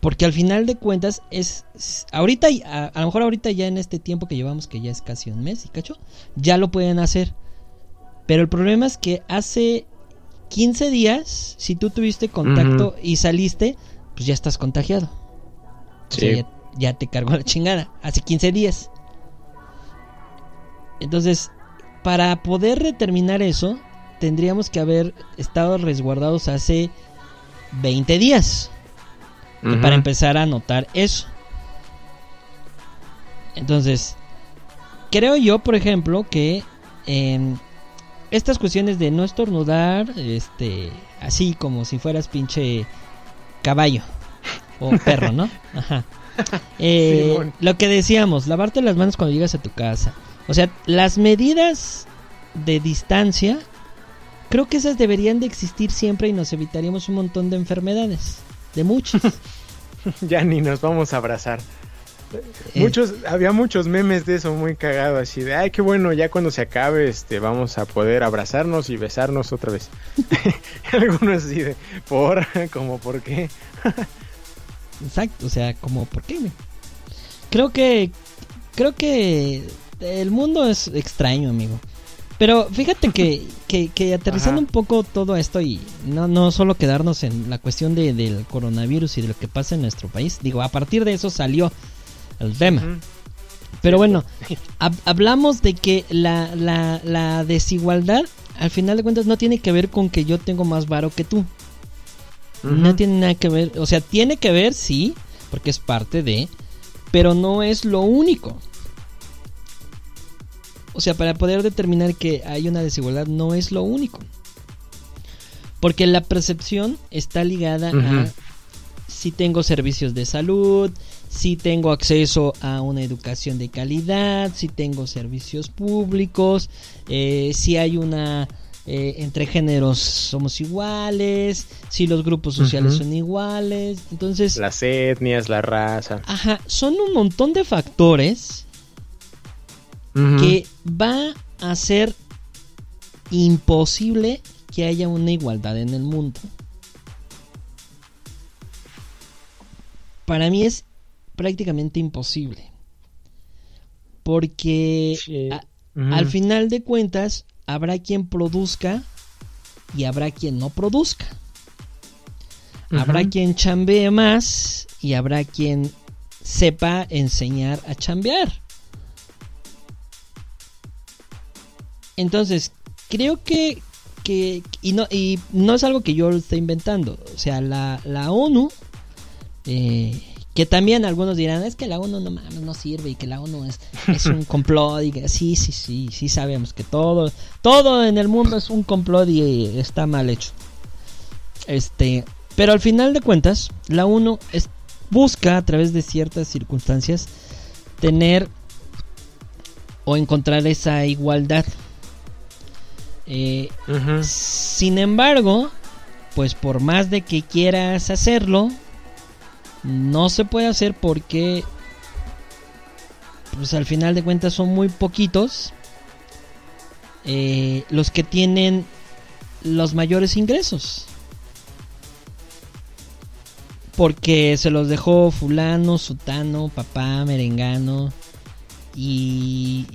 Porque al final de cuentas es... Ahorita, a, a lo mejor ahorita ya en este tiempo que llevamos, que ya es casi un mes, ¿y cacho? Ya lo pueden hacer. Pero el problema es que hace 15 días, si tú tuviste contacto y saliste, pues ya estás contagiado. O sea, Sí. ya, ya te cargó la chingada. Hace 15 días. Entonces, para poder determinar eso, tendríamos que haber estado resguardados hace 20 días. Ujú. Para empezar a notar eso. Entonces, creo yo, por ejemplo, que em, estas cuestiones de no estornudar, este, así como si fueras pinche caballo o perro, ¿no? Ajá. Eh, lo que decíamos, lavarte las manos cuando llegas a tu casa. O sea, las medidas de distancia, creo que esas deberían de existir siempre y nos evitaríamos un montón de enfermedades. De muchas. Ya ni nos vamos a abrazar. Eh, Muchos, había muchos memes de eso muy cagado, así de, ay, qué bueno, ya cuando se acabe, este, vamos a poder abrazarnos y besarnos otra vez. Algunos así de, por, como, ¿por qué? Exacto, o sea, como, ¿por qué? Creo que, creo que el mundo es extraño, amigo. Pero fíjate que, que, que aterrizando Ajá. un poco todo esto y no, no solo quedarnos en la cuestión de, del coronavirus y de lo que pasa en nuestro país, digo, a partir de eso salió el tema. Pero bueno, hab- hablamos de que la, la, la desigualdad, al final de cuentas, no tiene que ver con que yo tengo más varo que tú. No tiene nada que ver, o sea, tiene que ver, sí, porque es parte de, pero no es lo único. O sea, para poder determinar que hay una desigualdad no es lo único. Porque la percepción está ligada a si tengo servicios de salud, si tengo acceso a una educación de calidad, si tengo servicios públicos, eh, si hay una... eh, entre géneros somos iguales, si los grupos sociales son iguales. Entonces, Las etnias, la raza. ajá, son un montón de factores que va a ser imposible que haya una igualdad en el mundo. Para mí es prácticamente imposible. Porque Sí. a- Ujú. al final de cuentas habrá quien produzca y habrá quien no produzca. Habrá quien chambee más y habrá quien sepa enseñar a chambear. Entonces, creo que, que y, no, y no es algo que yo esté inventando. O sea, la, la ONU, eh, que también algunos dirán, es que la ONU no mames, no sirve y que la ONU es, es un complot. Y que, sí, sí, sí, sí sabemos que todo, todo en el mundo es un complot y está mal hecho. Este, pero al final de cuentas, la ONU es, busca a través de ciertas circunstancias tener o encontrar esa igualdad. Eh, sin embargo, pues por más de que quieras hacerlo, no se puede hacer porque pues al final de cuentas son muy poquitos eh, los que tienen los mayores ingresos. Porque se los dejó fulano, sutano, papá, merengano. Y,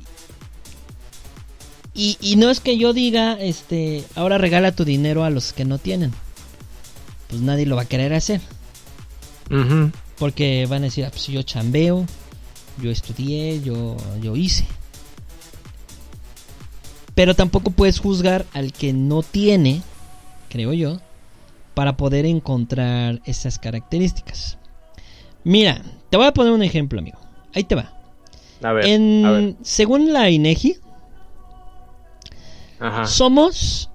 y, y no es que yo diga, este, ahora regala tu dinero a los que no tienen. Pues nadie lo va a querer hacer. Ujú. Porque van a decir, ah, pues yo chambeo, yo estudié, yo, yo hice. Pero tampoco puedes juzgar al que no tiene, creo yo, para poder encontrar esas características. Mira, te voy a poner un ejemplo, amigo. Ahí te va. A ver, en, a ver. según la INEGI, Ajá. somos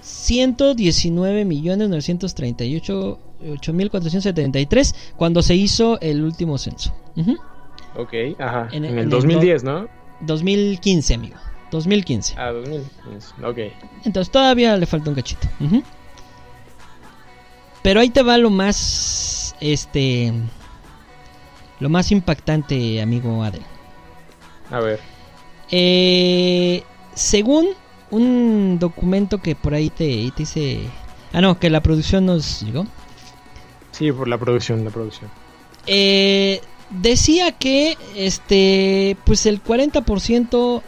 119 millones 938 8473 cuando se hizo el último censo. Ujú. Ok, ajá. En En, el- el en el 2010, ¿no? 2015, amigo. 2015. Ah, 2015. Ok. Entonces todavía le falta un cachito. Pero ahí te va lo más, este, lo más impactante, amigo Adel. A ver. Eh, según un documento que por ahí te, te dice, ah no, que la producción nos llegó. Sí, por la producción, la producción. Eh, decía que, este, pues el 40%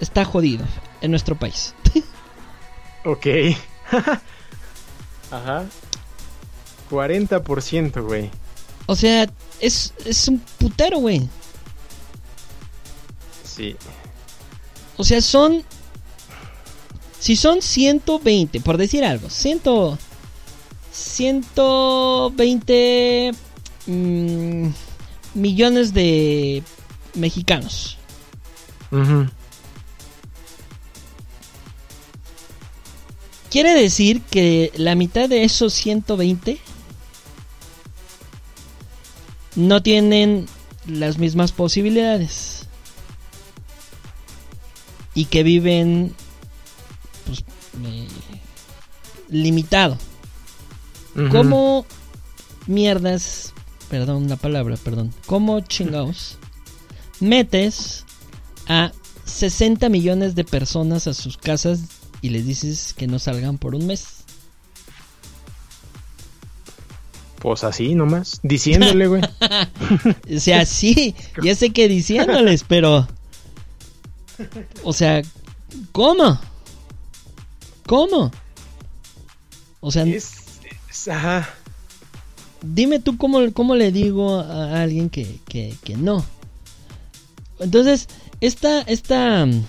está jodido en nuestro país. Ok. Ajá. 40%, güey. O sea, es, es un putero, güey. Sí. O sea, son. Si son 120, por decir algo, 100, 120 mm, millones de mexicanos. Quiere decir que la mitad de esos 120 no tienen las mismas posibilidades. Y que viven pues, eh, limitado. ¿Cómo mierdas, perdón la palabra, perdón, cómo chingados metes a 60 millones de personas a sus casas y les dices que no salgan por un mes? Pues así nomás. Diciéndole, güey. O sea, sí, ya sé que diciéndoles, pero... O sea, ¿cómo? ¿Cómo? O sea, es- Ajá. dime tú cómo, cómo le digo a alguien que, que, que no. Entonces, esta, esta, mm,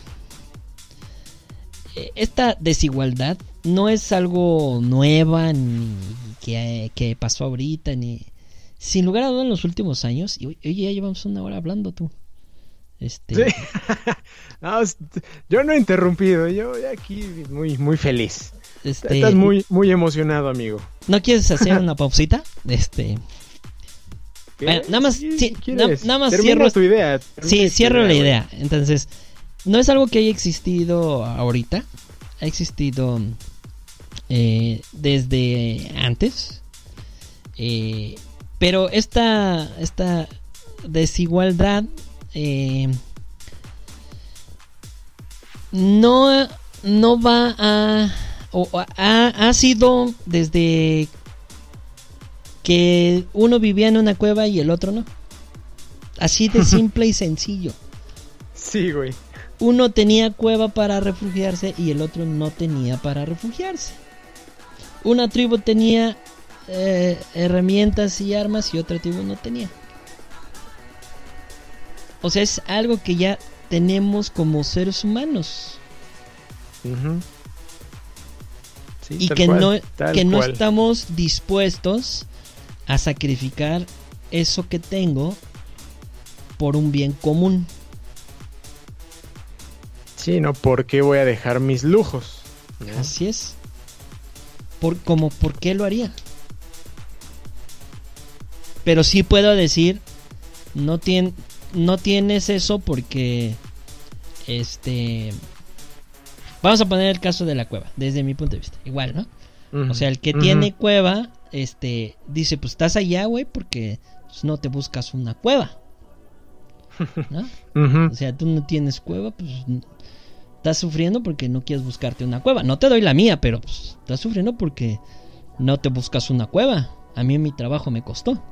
esta desigualdad no es algo nueva ni que, que pasó ahorita, ni sin lugar a dudas en los últimos años. Y oye, ya llevamos una hora hablando tú. Este, Sí. No, es- yo no he interrumpido. Yo aquí muy, muy feliz. Este, Estás muy, muy emocionado, amigo. ¿No quieres hacer una pausita? Este. Bueno, nada más- sí, na- nada más Termina cierro- tu idea. Sí, cierro la idea. Entonces, no es algo que haya existido ahorita. Ha existido eh, desde antes. Eh, pero esta, esta desigualdad eh, no, no va a... o ha, ha sido desde que uno vivía en una cueva y el otro no. Así de simple y sencillo. Sí, güey. Uno tenía cueva para refugiarse y el otro no tenía para refugiarse. Una tribu tenía eh, herramientas y armas y otra tribu no tenía. O sea, es algo que ya tenemos como seres humanos Ujú. Sí, y que cual, no, que no cual. estamos dispuestos a sacrificar eso que tengo por un bien común. Sí, no, ¿por qué voy a dejar mis lujos? ¿No? Así es. Por, como, ¿por qué lo haría? Pero sí puedo decir, no, tien- no tienes eso porque, este, vamos a poner el caso de la cueva, desde mi punto de vista, igual, ¿no? O sea, el que tiene cueva, este, dice, pues estás allá, güey, porque pues, no te buscas una cueva, ¿no? O sea, tú no tienes cueva, pues estás sufriendo porque no quieres buscarte una cueva. No te doy la mía, pero pues, estás sufriendo porque no te buscas una cueva. A mí mi trabajo me costó.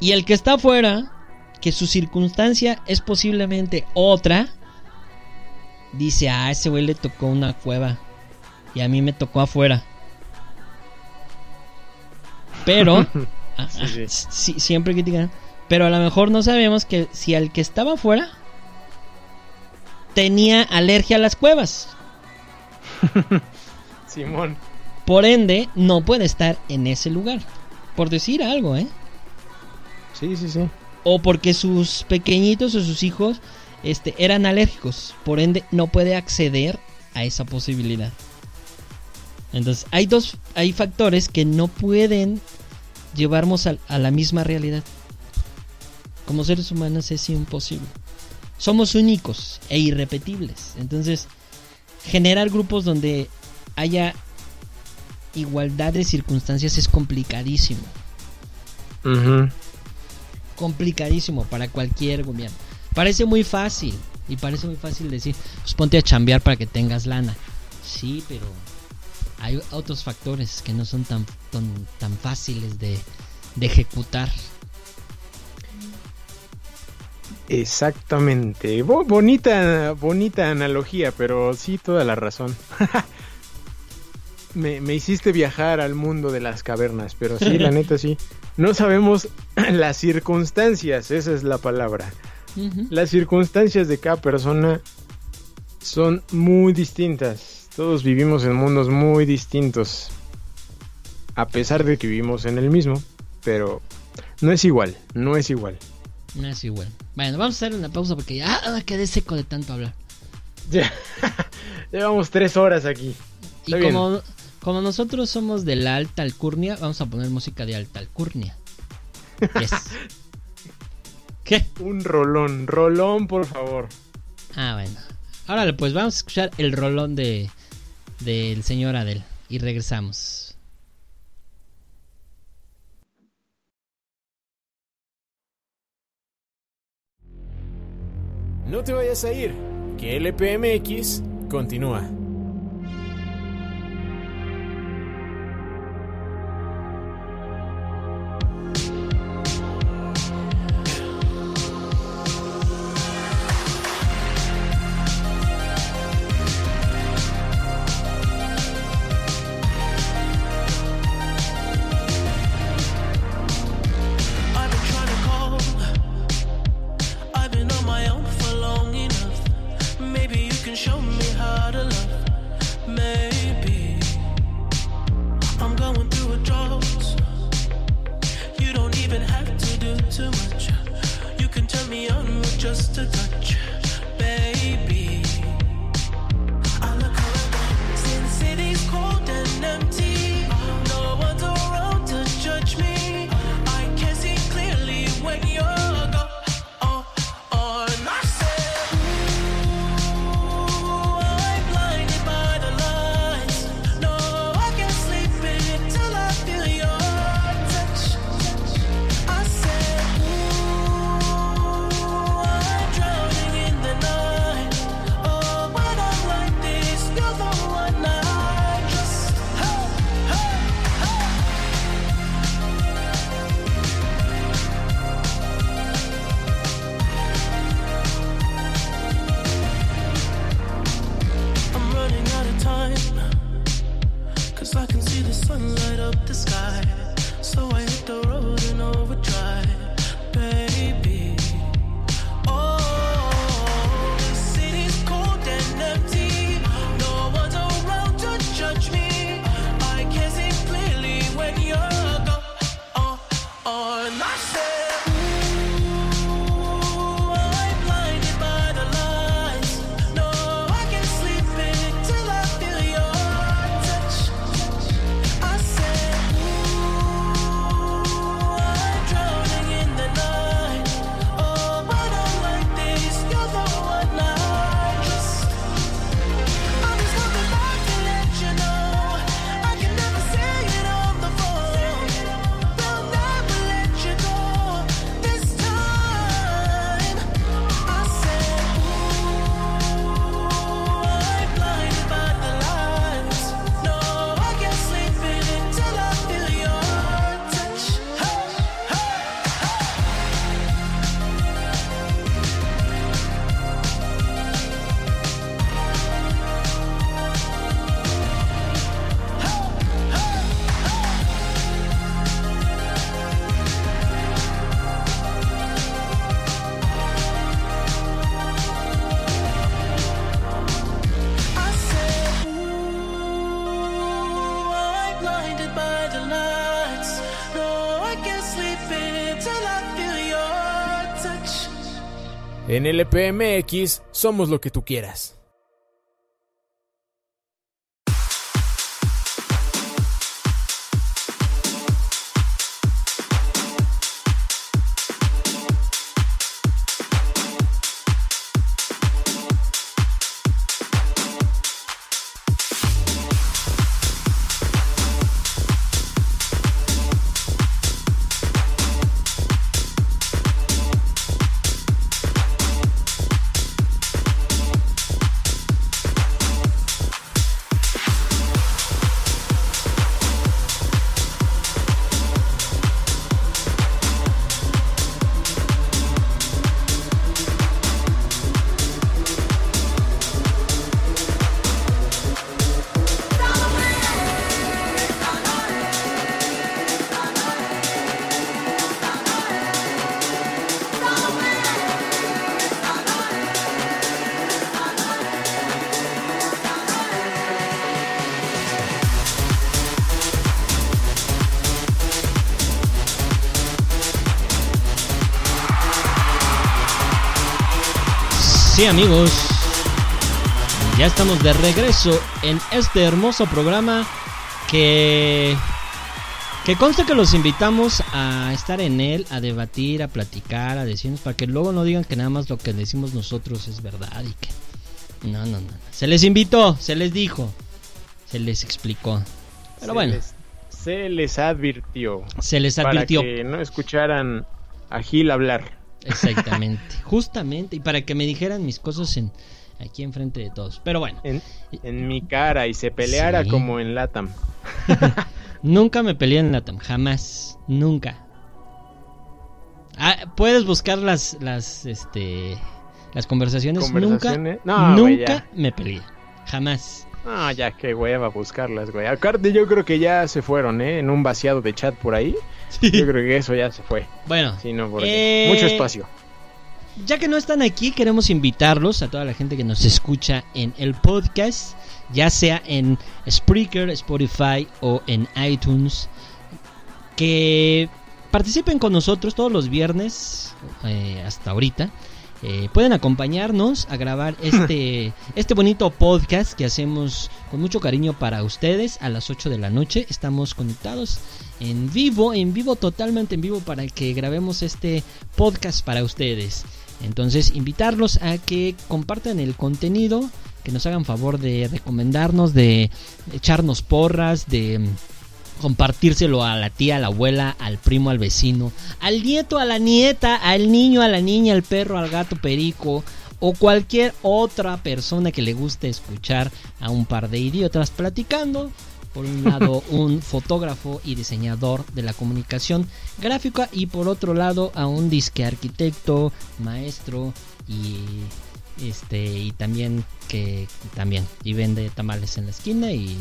Y el que está afuera, que su circunstancia es posiblemente otra, dice, ah, ese güey le tocó una cueva. Y a mí me tocó afuera. Pero, ah, Sí, ah, sí. sí, siempre critican. Pero a lo mejor no sabemos que si al que estaba afuera tenía alergia a las cuevas. Simón. Por ende, no puede estar en ese lugar. Por decir algo, ¿eh? Sí, sí, sí. o porque sus pequeñitos o sus hijos este, eran alérgicos, por ende no puede acceder a esa posibilidad. Entonces hay dos, hay factores que no pueden llevarnos a, a la misma realidad. Como seres humanos es imposible. Somos únicos e irrepetibles. Entonces, generar grupos donde haya igualdad de circunstancias es complicadísimo. Complicadísimo para cualquier gobierno. Parece muy fácil. Y parece muy fácil decir, pues ponte a chambear para que tengas lana. Sí, pero hay otros factores que no son tan, tan, tan fáciles de, de ejecutar. Exactamente. Bo- bonita, bonita analogía, pero sí toda la razón. me, me hiciste viajar al mundo de las cavernas, pero sí, la neta sí. No sabemos las circunstancias, esa es la palabra. Las circunstancias de cada persona son muy distintas. Todos vivimos en mundos muy distintos. A pesar de que vivimos en el mismo, pero no es igual, no es igual. No es igual. Bueno, vamos a hacer una pausa porque ya ah, quedé seco de tanto hablar. Ya, llevamos tres horas aquí. Y bien. como, como nosotros somos de la alta alcurnia, vamos a poner música de alta alcurnia. Yes. ¿Qué? Un rolón, rolón, por favor. Ah, bueno. Órale, pues vamos a escuchar el rolón de del señor Adel. Y regresamos. No te vayas a ir, que LPMX continúa. I can see the sun light up the sky. So I En LPMX somos lo que tú quieras. Sí, amigos. Ya estamos de regreso en este hermoso programa que que consta que los invitamos a estar en él, a debatir, a platicar, a decirnos para que luego no digan que nada más lo que decimos nosotros es verdad y que no, no, no. no. Se les invitó, se les dijo, se les explicó. Pero Se bueno, les- se les advirtió. se les advirtió. Para que no escucharan a Gil hablar. Exactamente, justamente, y para que me dijeran mis cosas en aquí enfrente de todos. Pero bueno, En, en mi cara y se peleara Sí. como en Latam. nunca me peleé en Latam, jamás, nunca. Ah, puedes buscar las las este las conversaciones, Conversaciones. nunca No, nunca me peleé. Jamás. No, ya qué hueva buscarlas, güey. Aparte yo creo que ya se fueron, ¿eh? En un vaciado de chat por ahí. Yo creo que eso ya se fue. Bueno, Sí, no, Eh, mucho espacio. ya que no están aquí, queremos invitarlos a toda la gente que nos escucha en el podcast, ya sea en Spreaker, Spotify o en iTunes, que participen con nosotros todos los viernes eh, hasta ahorita. Eh, pueden acompañarnos a grabar este, este bonito podcast que hacemos con mucho cariño para ustedes a las 8 de la noche. Estamos conectados en vivo, en vivo, totalmente en vivo para que grabemos este podcast para ustedes. Entonces, invitarlos a que compartan el contenido, que nos hagan favor de recomendarnos, de echarnos porras, de compartírselo a la tía, a la abuela, al primo, al vecino, al nieto, a la nieta, al niño, a la niña, al perro, al gato perico o cualquier otra persona que le guste escuchar a un par de idiotas platicando. Por un lado, un fotógrafo y diseñador de la comunicación gráfica y por otro lado a un disque arquitecto, maestro y este y también que también y vende tamales en la esquina y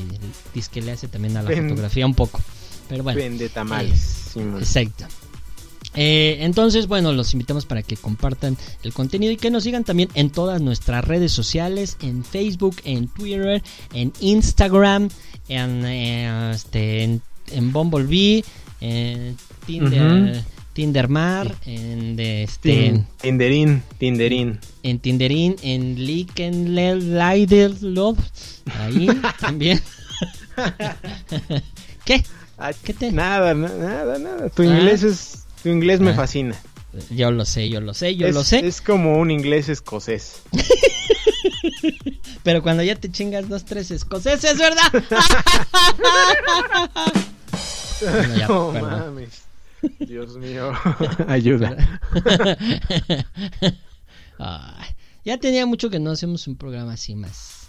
dice que le hace también a la Ven- fotografía un poco pero bueno Vende tamales. Simón. exacto Eh, entonces bueno los invitamos para que compartan el contenido y que nos sigan también en todas nuestras redes sociales en Facebook en Twitter en Instagram en eh, este en, en Bumblebee en Tinder. Tindermar en de este Tin- Tinderín, Tinderín. en Tinderín, en Love, ahí también. ¿Qué? Ah, ¿Qué te- Nada, na- nada, nada. Tu Ah. inglés es, tu inglés me Ah. fascina. Yo lo sé, yo lo sé, yo es, lo sé. Es como un inglés escocés. Pero cuando ya te chingas dos, tres escoceses, ¿verdad? Bueno, ya, no perdón. mames. Dios mío. Ayuda. Ay, ya tenía mucho que no hacemos un programa así más,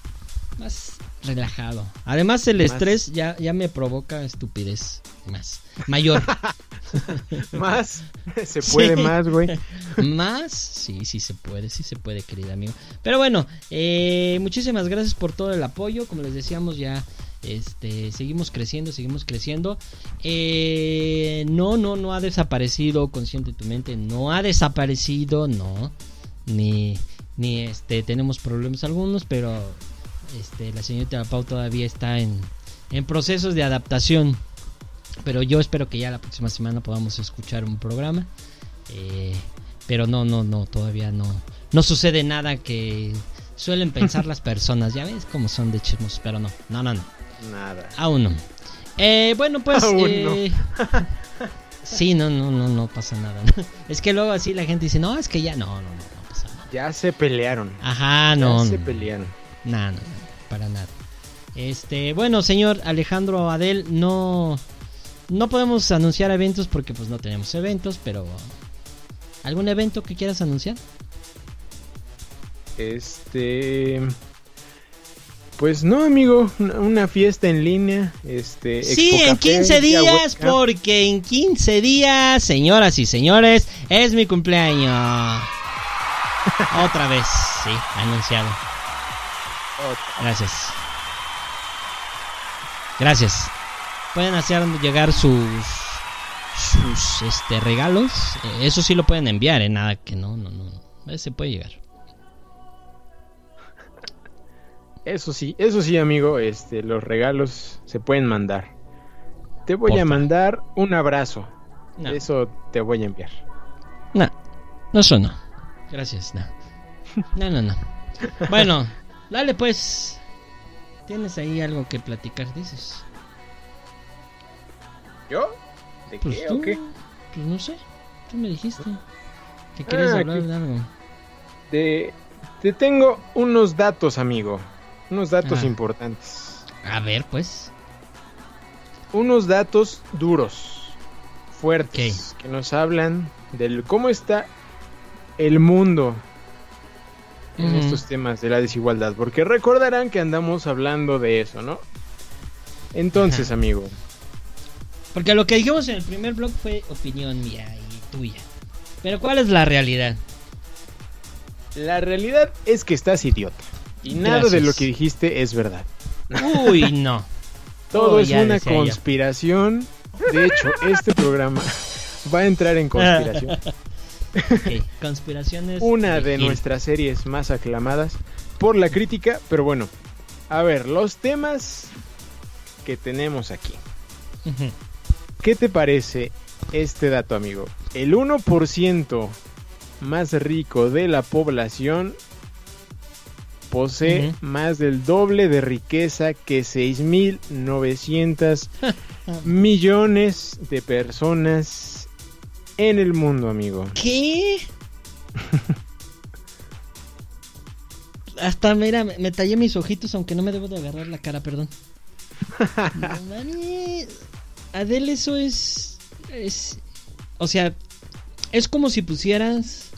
más relajado. Además el Más- estrés ya, ya me provoca estupidez más, mayor. Más. Se puede Sí. más, güey. Más, sí, sí se puede, sí se puede, querido amigo. Pero bueno, eh, muchísimas gracias por todo el apoyo. Como les decíamos, ya este, seguimos creciendo, seguimos creciendo. Eh, no, no, no ha desaparecido consciente tu mente, no ha desaparecido, no. Ni, ni este, tenemos problemas algunos, pero este, la señorita Pau todavía está en, en procesos de adaptación. Pero yo espero que ya la próxima semana podamos escuchar un programa. Eh, pero no, no, no, todavía no. no sucede nada que suelen pensar las personas. Ya ves cómo son de chismos, pero no, no, no, no. Nada. Aún no. Eh, bueno, pues. Aún eh, sí, no, no, no, no pasa nada. es que luego así la gente dice, no, es que ya no, no, no, no pasa nada. Ya se pelearon. Ajá, no. ya se no, pelearon. Nada, no, no, para nada. Este, bueno, señor Alejandro Adel, no. No podemos anunciar eventos porque pues no tenemos eventos, pero. ¿Algún evento que quieras anunciar? Este. Pues no, amigo, una, fiesta en línea, este Sí, Expo en Café, 15 días, porque en 15 días, señoras y señores, es mi cumpleaños. Otra vez, sí, anunciado. Gracias. Gracias. Pueden hacer llegar sus sus este regalos. Eh, Eso sí lo pueden enviar, eh, nada que no, no, no. Se puede llegar. Eso sí, eso sí, amigo, este los regalos se pueden mandar. Te voy a mandar un abrazo. No, Eso te voy a enviar. no, no eso no. Gracias, no. No, no, no. Bueno, dale pues. Tienes ahí algo que platicar, dices. ¿Yo? ¿De Pues qué tú, o qué? pues no sé. Tú me dijiste que querías Ah, hablar que- de algo. Te, te tengo unos datos, amigo. Unos datos Ah. importantes. A ver, pues. Unos datos duros, fuertes, que nos hablan del cómo está el mundo en estos temas de la desigualdad. Porque recordarán que andamos hablando de eso, ¿no? Entonces, Ajá. amigo, Porque lo que dijimos en el primer blog fue opinión mía y tuya. Pero ¿cuál es la realidad? la realidad es que estás idiota. Y nada de lo que dijiste es verdad. Uy, no. Todo Oh, es una yo. conspiración. De hecho, este programa va a entrar en conspiración. Ok, Conspiraciones. Una de nuestras series más aclamadas por la crítica, pero bueno, a ver, los temas que tenemos aquí. ¿Qué te parece este dato, amigo? El 1% más rico de la población posee más del doble de riqueza que 6.900 millones de personas en el mundo, amigo. ¿Qué? Hasta, mira, me, me tallé mis ojitos, aunque no me debo de agarrar la cara, perdón. Adele, eso es. Es. O sea, es como si pusieras.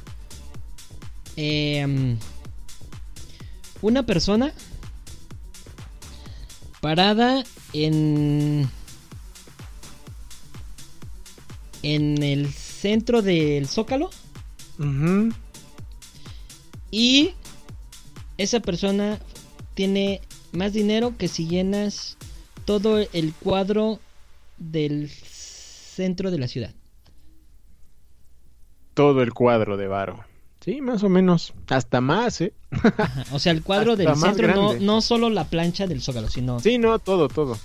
em, una persona. Parada en. En el centro del zócalo. Y esa persona tiene más dinero que si llenas todo el cuadro del centro de la ciudad. Todo el cuadro de Varo. Sí, más o menos. Hasta más, ¿eh? Ajá, O sea, el cuadro del centro, no, solo la plancha del zócalo, sino Sí, no, todo, todo.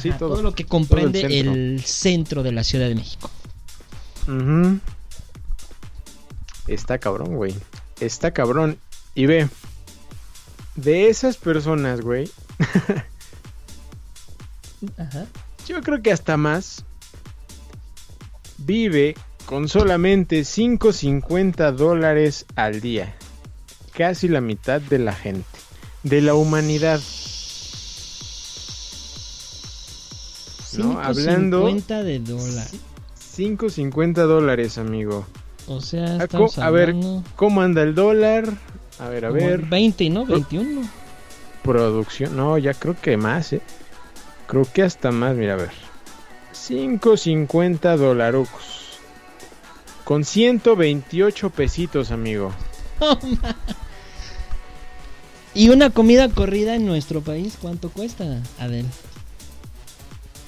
Sí, ajá, todo. lo que comprende Todo el el, centro. de la Ciudad de México. Está cabrón, güey. Está cabrón. Y ve, de esas personas, güey, Ajá. yo creo que hasta más vive con solamente 5.50 dólares al día. Casi la mitad de la gente. De la humanidad. No, hablando- 50 de dólar. 5.50 dólares, amigo. O sea, Ah, estamos co- a ver, hablando ¿Cómo anda el dólar? A ver, a como ver. 20, ¿no? 21. Producción. No, ya creo que más, ¿eh? Creo que hasta más, mira, a ver. 5.50 dolarucos. Con 128 pesitos, amigo. Y una comida corrida en nuestro país, ¿cuánto cuesta, Adel?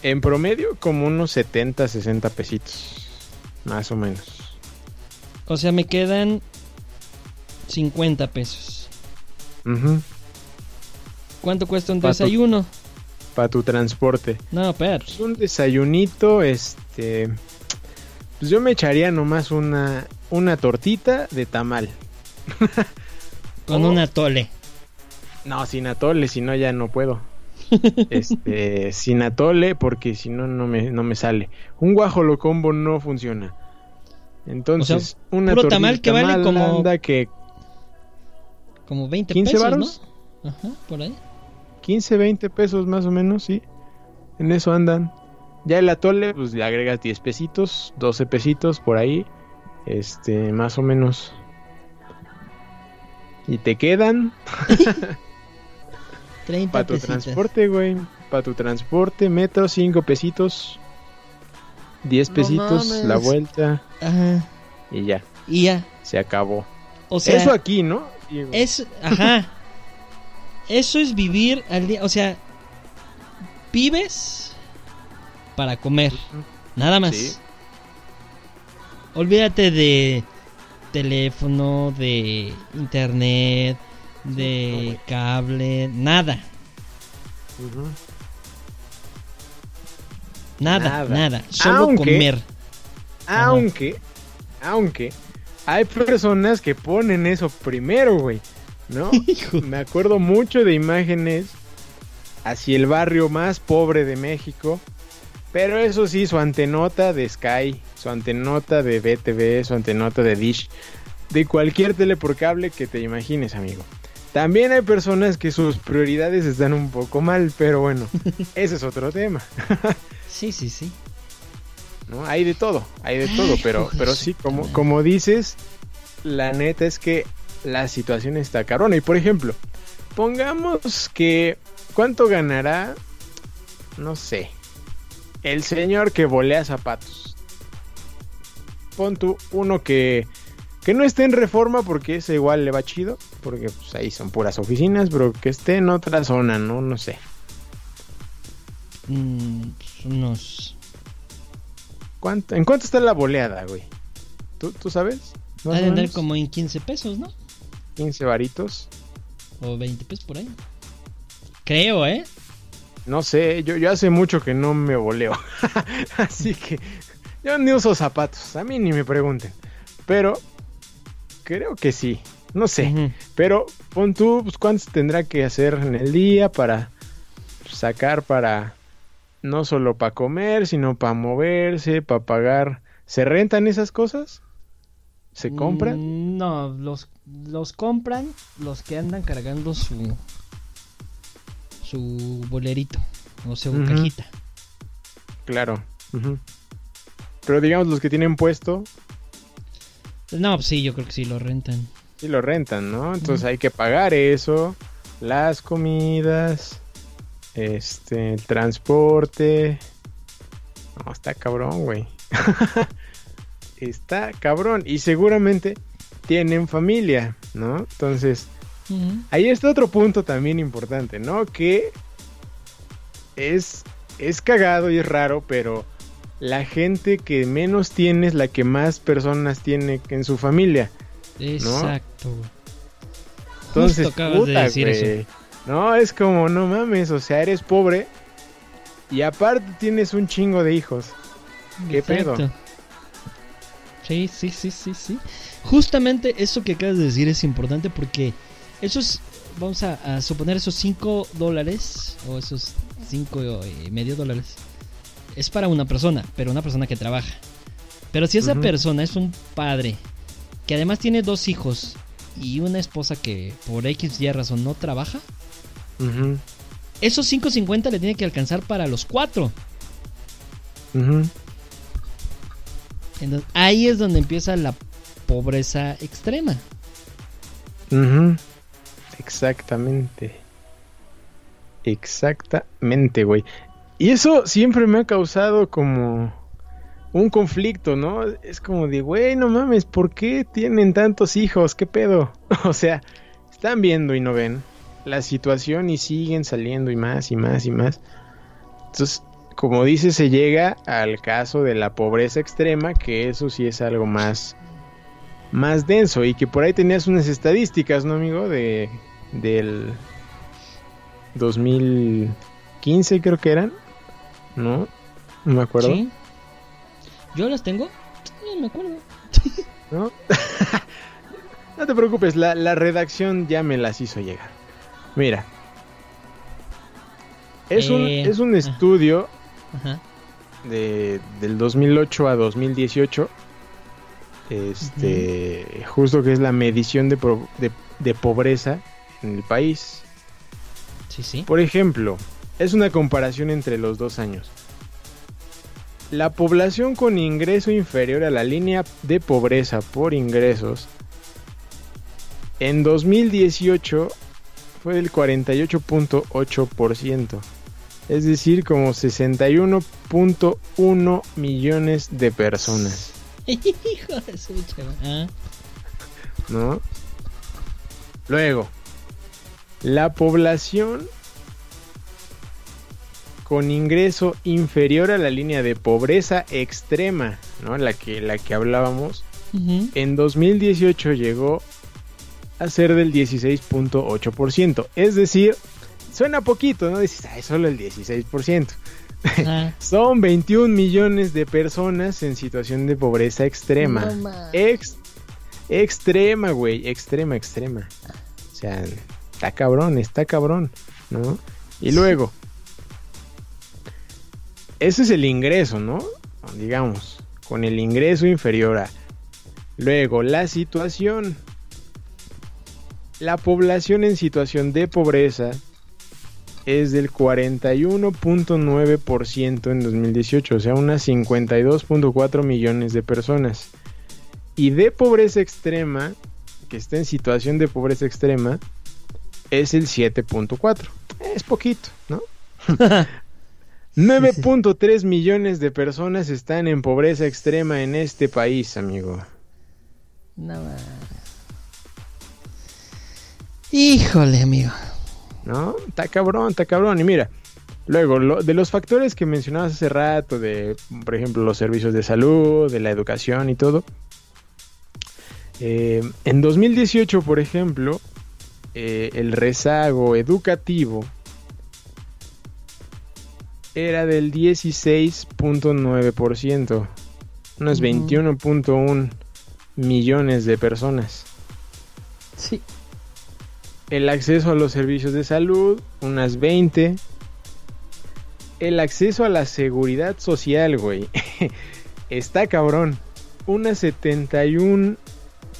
En promedio, como unos 70, 60 pesitos. Más o menos. O sea, me quedan 50 pesos. ¿Cuánto cuesta un Pa' desayuno? Para tu transporte. No, pero un desayunito, este... Pues yo me echaría nomás una, una tortita de tamal. Con O- un atole. No, sin atole, si no ya no puedo. Este, sin atole, porque si no, no me, no me sale. Un guajolo combo no funciona. Entonces, una puro tamal que vale como- que Como 20 15 pesos, varos. ¿no? Ajá, por ahí. 15, 20 pesos más o menos, sí. En eso andan. Ya el atole, pues le agregas 10 pesitos, 12 pesitos por ahí. Este, más o menos. Y te quedan 30 para tu transporte, güey. Para tu transporte, metro, 5 pesitos. 10 No pesitos, la vuelta. Ajá. Y ya, Y ya. se acabó. O sea, Eso aquí, ¿no? Diego? es. Ajá. Eso es vivir al día. O sea, vives para comer. Nada más. Sí. Olvídate de teléfono, de internet, de cable, nada. Nada, Nada. nada. Solo Aunque- comer. Ajá. Aunque, aunque, hay personas que ponen eso primero, güey. ¿No? Me acuerdo mucho de imágenes hacia el barrio más pobre de México. Pero eso sí, su antenota de Sky, su antenota de BTV, su antenota de Dish, de cualquier tele por cable que te imagines, amigo. También hay personas que sus prioridades están un poco mal, pero bueno, ese es otro tema. Sí, sí, sí. ¿no? Hay de todo, hay de todo, pero, pero sí, como, como dices, la neta es que la situación está carona. Y por ejemplo, pongamos que, ¿cuánto ganará? No sé, el señor que volea zapatos. Pon tú uno que, que no esté en reforma porque ese igual le va chido, porque pues, ahí son puras oficinas, pero que esté en otra zona, ¿no? No sé. Mm, pues unos. ¿Cuánto, ¿En cuánto está la boleada, güey? ¿Tú, tú sabes? Ha de andar como en 15 pesos, ¿no? 15 varitos. O 20 pesos por ahí. Creo, ¿eh? No sé, yo, yo hace mucho que no me voleo. Así que yo ni uso zapatos. A mí ni me pregunten. Pero creo que sí. No sé. Pero pon tú, pues, ¿cuántos tendrá que hacer en el día para sacar para no solo para comer, sino para moverse, para pagar? ¿Se rentan esas cosas? ¿Se compran? Mm, No, los, los compran los que andan cargando su su bolerito o su cajita. Claro. Pero digamos los que tienen puesto, No, pues sí, yo creo que sí lo rentan. sí lo rentan, ¿no? Entonces hay que pagar eso, las comidas, este, el transporte. No, está cabrón, güey. está cabrón. Y seguramente tienen familia, ¿no? Entonces, Ahí está otro punto también importante, ¿no? Que es, es cagado y es raro, pero la gente que menos tiene es la que más personas tiene en su familia. Exacto. Entonces, Justo acabas de puta, decir güey. eso. No, es como, no mames, o sea, eres pobre y aparte tienes un chingo de hijos. ¿Qué pedo? Sí, sí, sí, sí, sí. Justamente eso que acabas de decir es importante porque esos, vamos a, a suponer esos 5 dólares o esos 5 y medio dólares es para una persona, pero una persona que trabaja. Pero si esa persona es un padre que además tiene dos hijos y una esposa que por X y razón no trabaja, Ujú, esos 5.50 le tiene que alcanzar para los cuatro. Entonces, ahí es donde empieza la pobreza extrema. Exactamente. Exactamente, güey. Y eso siempre me ha causado como un conflicto, ¿no? Es como de, güey, no mames, ¿por qué tienen tantos hijos? ¿Qué pedo? O sea, están viendo y no ven la situación y siguen saliendo y más y más y más. Entonces, como dice, se llega al caso de la pobreza extrema, que eso sí es algo más más denso y que por ahí tenías unas estadísticas, ¿no, amigo? De del 2015 creo que eran, ¿no? No me acuerdo, ¿Sí? ¿Yo las tengo? No me acuerdo. ¿no? No te preocupes, la, la redacción ya me las hizo llegar. Mira. Es, un, Eh, es un estudio Ajá. de, del 2008 a 2018. Este, justo que es la medición de, pro- de, de pobreza en el país. Sí, sí. Por ejemplo, es una comparación entre los dos años. La población con ingreso inferior a la línea de pobreza por ingresos en 2018 fue del 48.8%, es decir, como 61.1 millones de personas, Hijo de su. Ah, ¿no? Luego, la población con ingreso inferior a la línea de pobreza extrema, ¿no? La que, la que hablábamos, en 2018 llegó a ser del 16.8%. Es decir, suena poquito, ¿no? Dices, ay, solo el 16%. Ajá. Son 21 millones de personas en situación de pobreza extrema. No Ex, extrema, güey, extrema, extrema. O sea, está cabrón, está cabrón, ¿no? Y luego, ese es el ingreso, ¿no? Digamos, con el ingreso inferior a. Luego, la situación. La población en situación de pobreza es del 41.9% en 2018, o sea, unas 52.4 millones de personas. Y de pobreza extrema, que está en situación de pobreza extrema, es el 7.4. Es poquito, ¿no? 9.3 millones de personas están en pobreza extrema en este país, amigo. No Híjole, amigo. ¿No? Está cabrón, está cabrón. Y mira, luego, lo- de los factores que mencionabas hace rato, de, por ejemplo, los servicios de salud, de la educación y todo. eh, en 2018, por ejemplo, eh, el rezago educativo era del 16.9%, unos Ujú. 21.1 millones de personas. Sí. El acceso a los servicios de salud, unas 20. El acceso a la seguridad social, güey. Está cabrón. Unas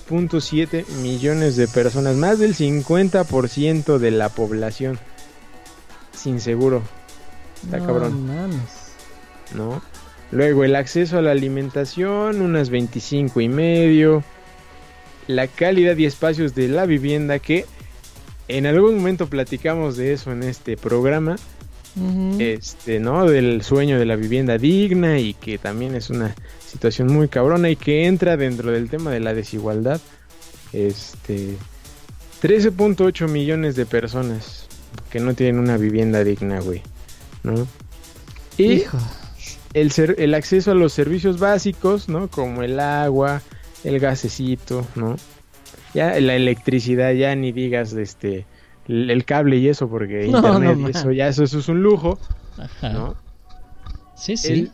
71.7 millones de personas. Más del 50% de la población. Sin seguro. Está no cabrón. mames. ¿no? Luego el acceso a la alimentación, unas 25 y medio. La calidad y espacios de la vivienda que en algún momento platicamos de eso en este programa, este, ¿no? Del sueño de la vivienda digna y que también es una situación muy cabrona y que entra dentro del tema de la desigualdad. Este 13.8 millones de personas que no tienen una vivienda digna, güey, ¿no? Y Hijo. el, ser- el acceso a los servicios básicos, ¿no? Como el agua, el gasecito, ¿no? Ya la electricidad, ya ni digas este el, cable y eso, porque No, internet no y eso ya eso, eso es un lujo, Ajá. ¿no? Sí, sí. El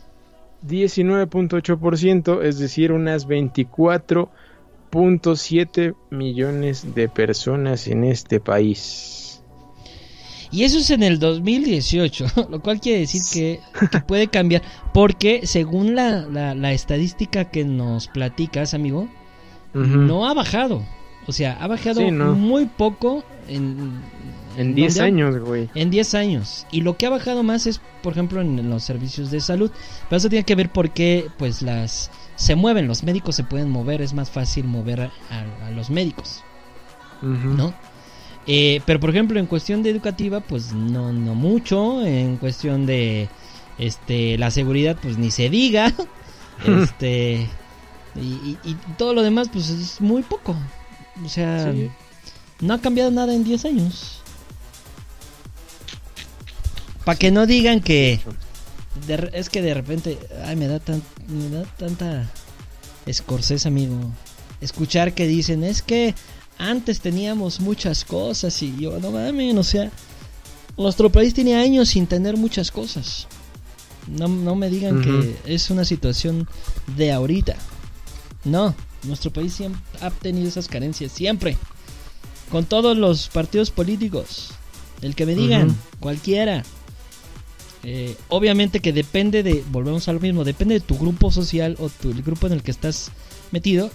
19.8%, es decir, unas 24.7 millones de personas en este país. Y eso es en el 2018, lo cual quiere decir que, que puede cambiar, porque según la, la, la estadística que nos platicas, amigo, no ha bajado. O sea, ha bajado Sí, no. muy poco en, en 10 donde ha- años, güey. En 10 años. Y lo que ha bajado más es, por ejemplo, en, los servicios de salud. Pero eso tiene que ver porque, pues, las... Se mueven, los médicos se pueden mover, es más fácil mover a, a- a los médicos. ¿no? Eh, pero, por ejemplo, en cuestión de educativa, pues, no, no mucho. En cuestión de, este, la seguridad, pues, ni se diga. este... Y, y- y todo lo demás, pues, es muy poco. O sea, Sí. no ha cambiado nada en 10 años. Para que no digan que de es que de repente, ay, me da tan me da tanta escorsés, amigo. Escuchar que dicen, "Es que antes teníamos muchas cosas" y yo, no mames, o sea, nuestro país tiene años sin tener muchas cosas. No, no me digan que es una situación de ahorita. No, Nuestro país siempre ha tenido esas carencias, siempre. Con todos los partidos políticos. El que me digan, cualquiera. Eh, obviamente que depende de, volvemos a lo mismo, depende de tu grupo social o tu, el grupo en el que estás metido,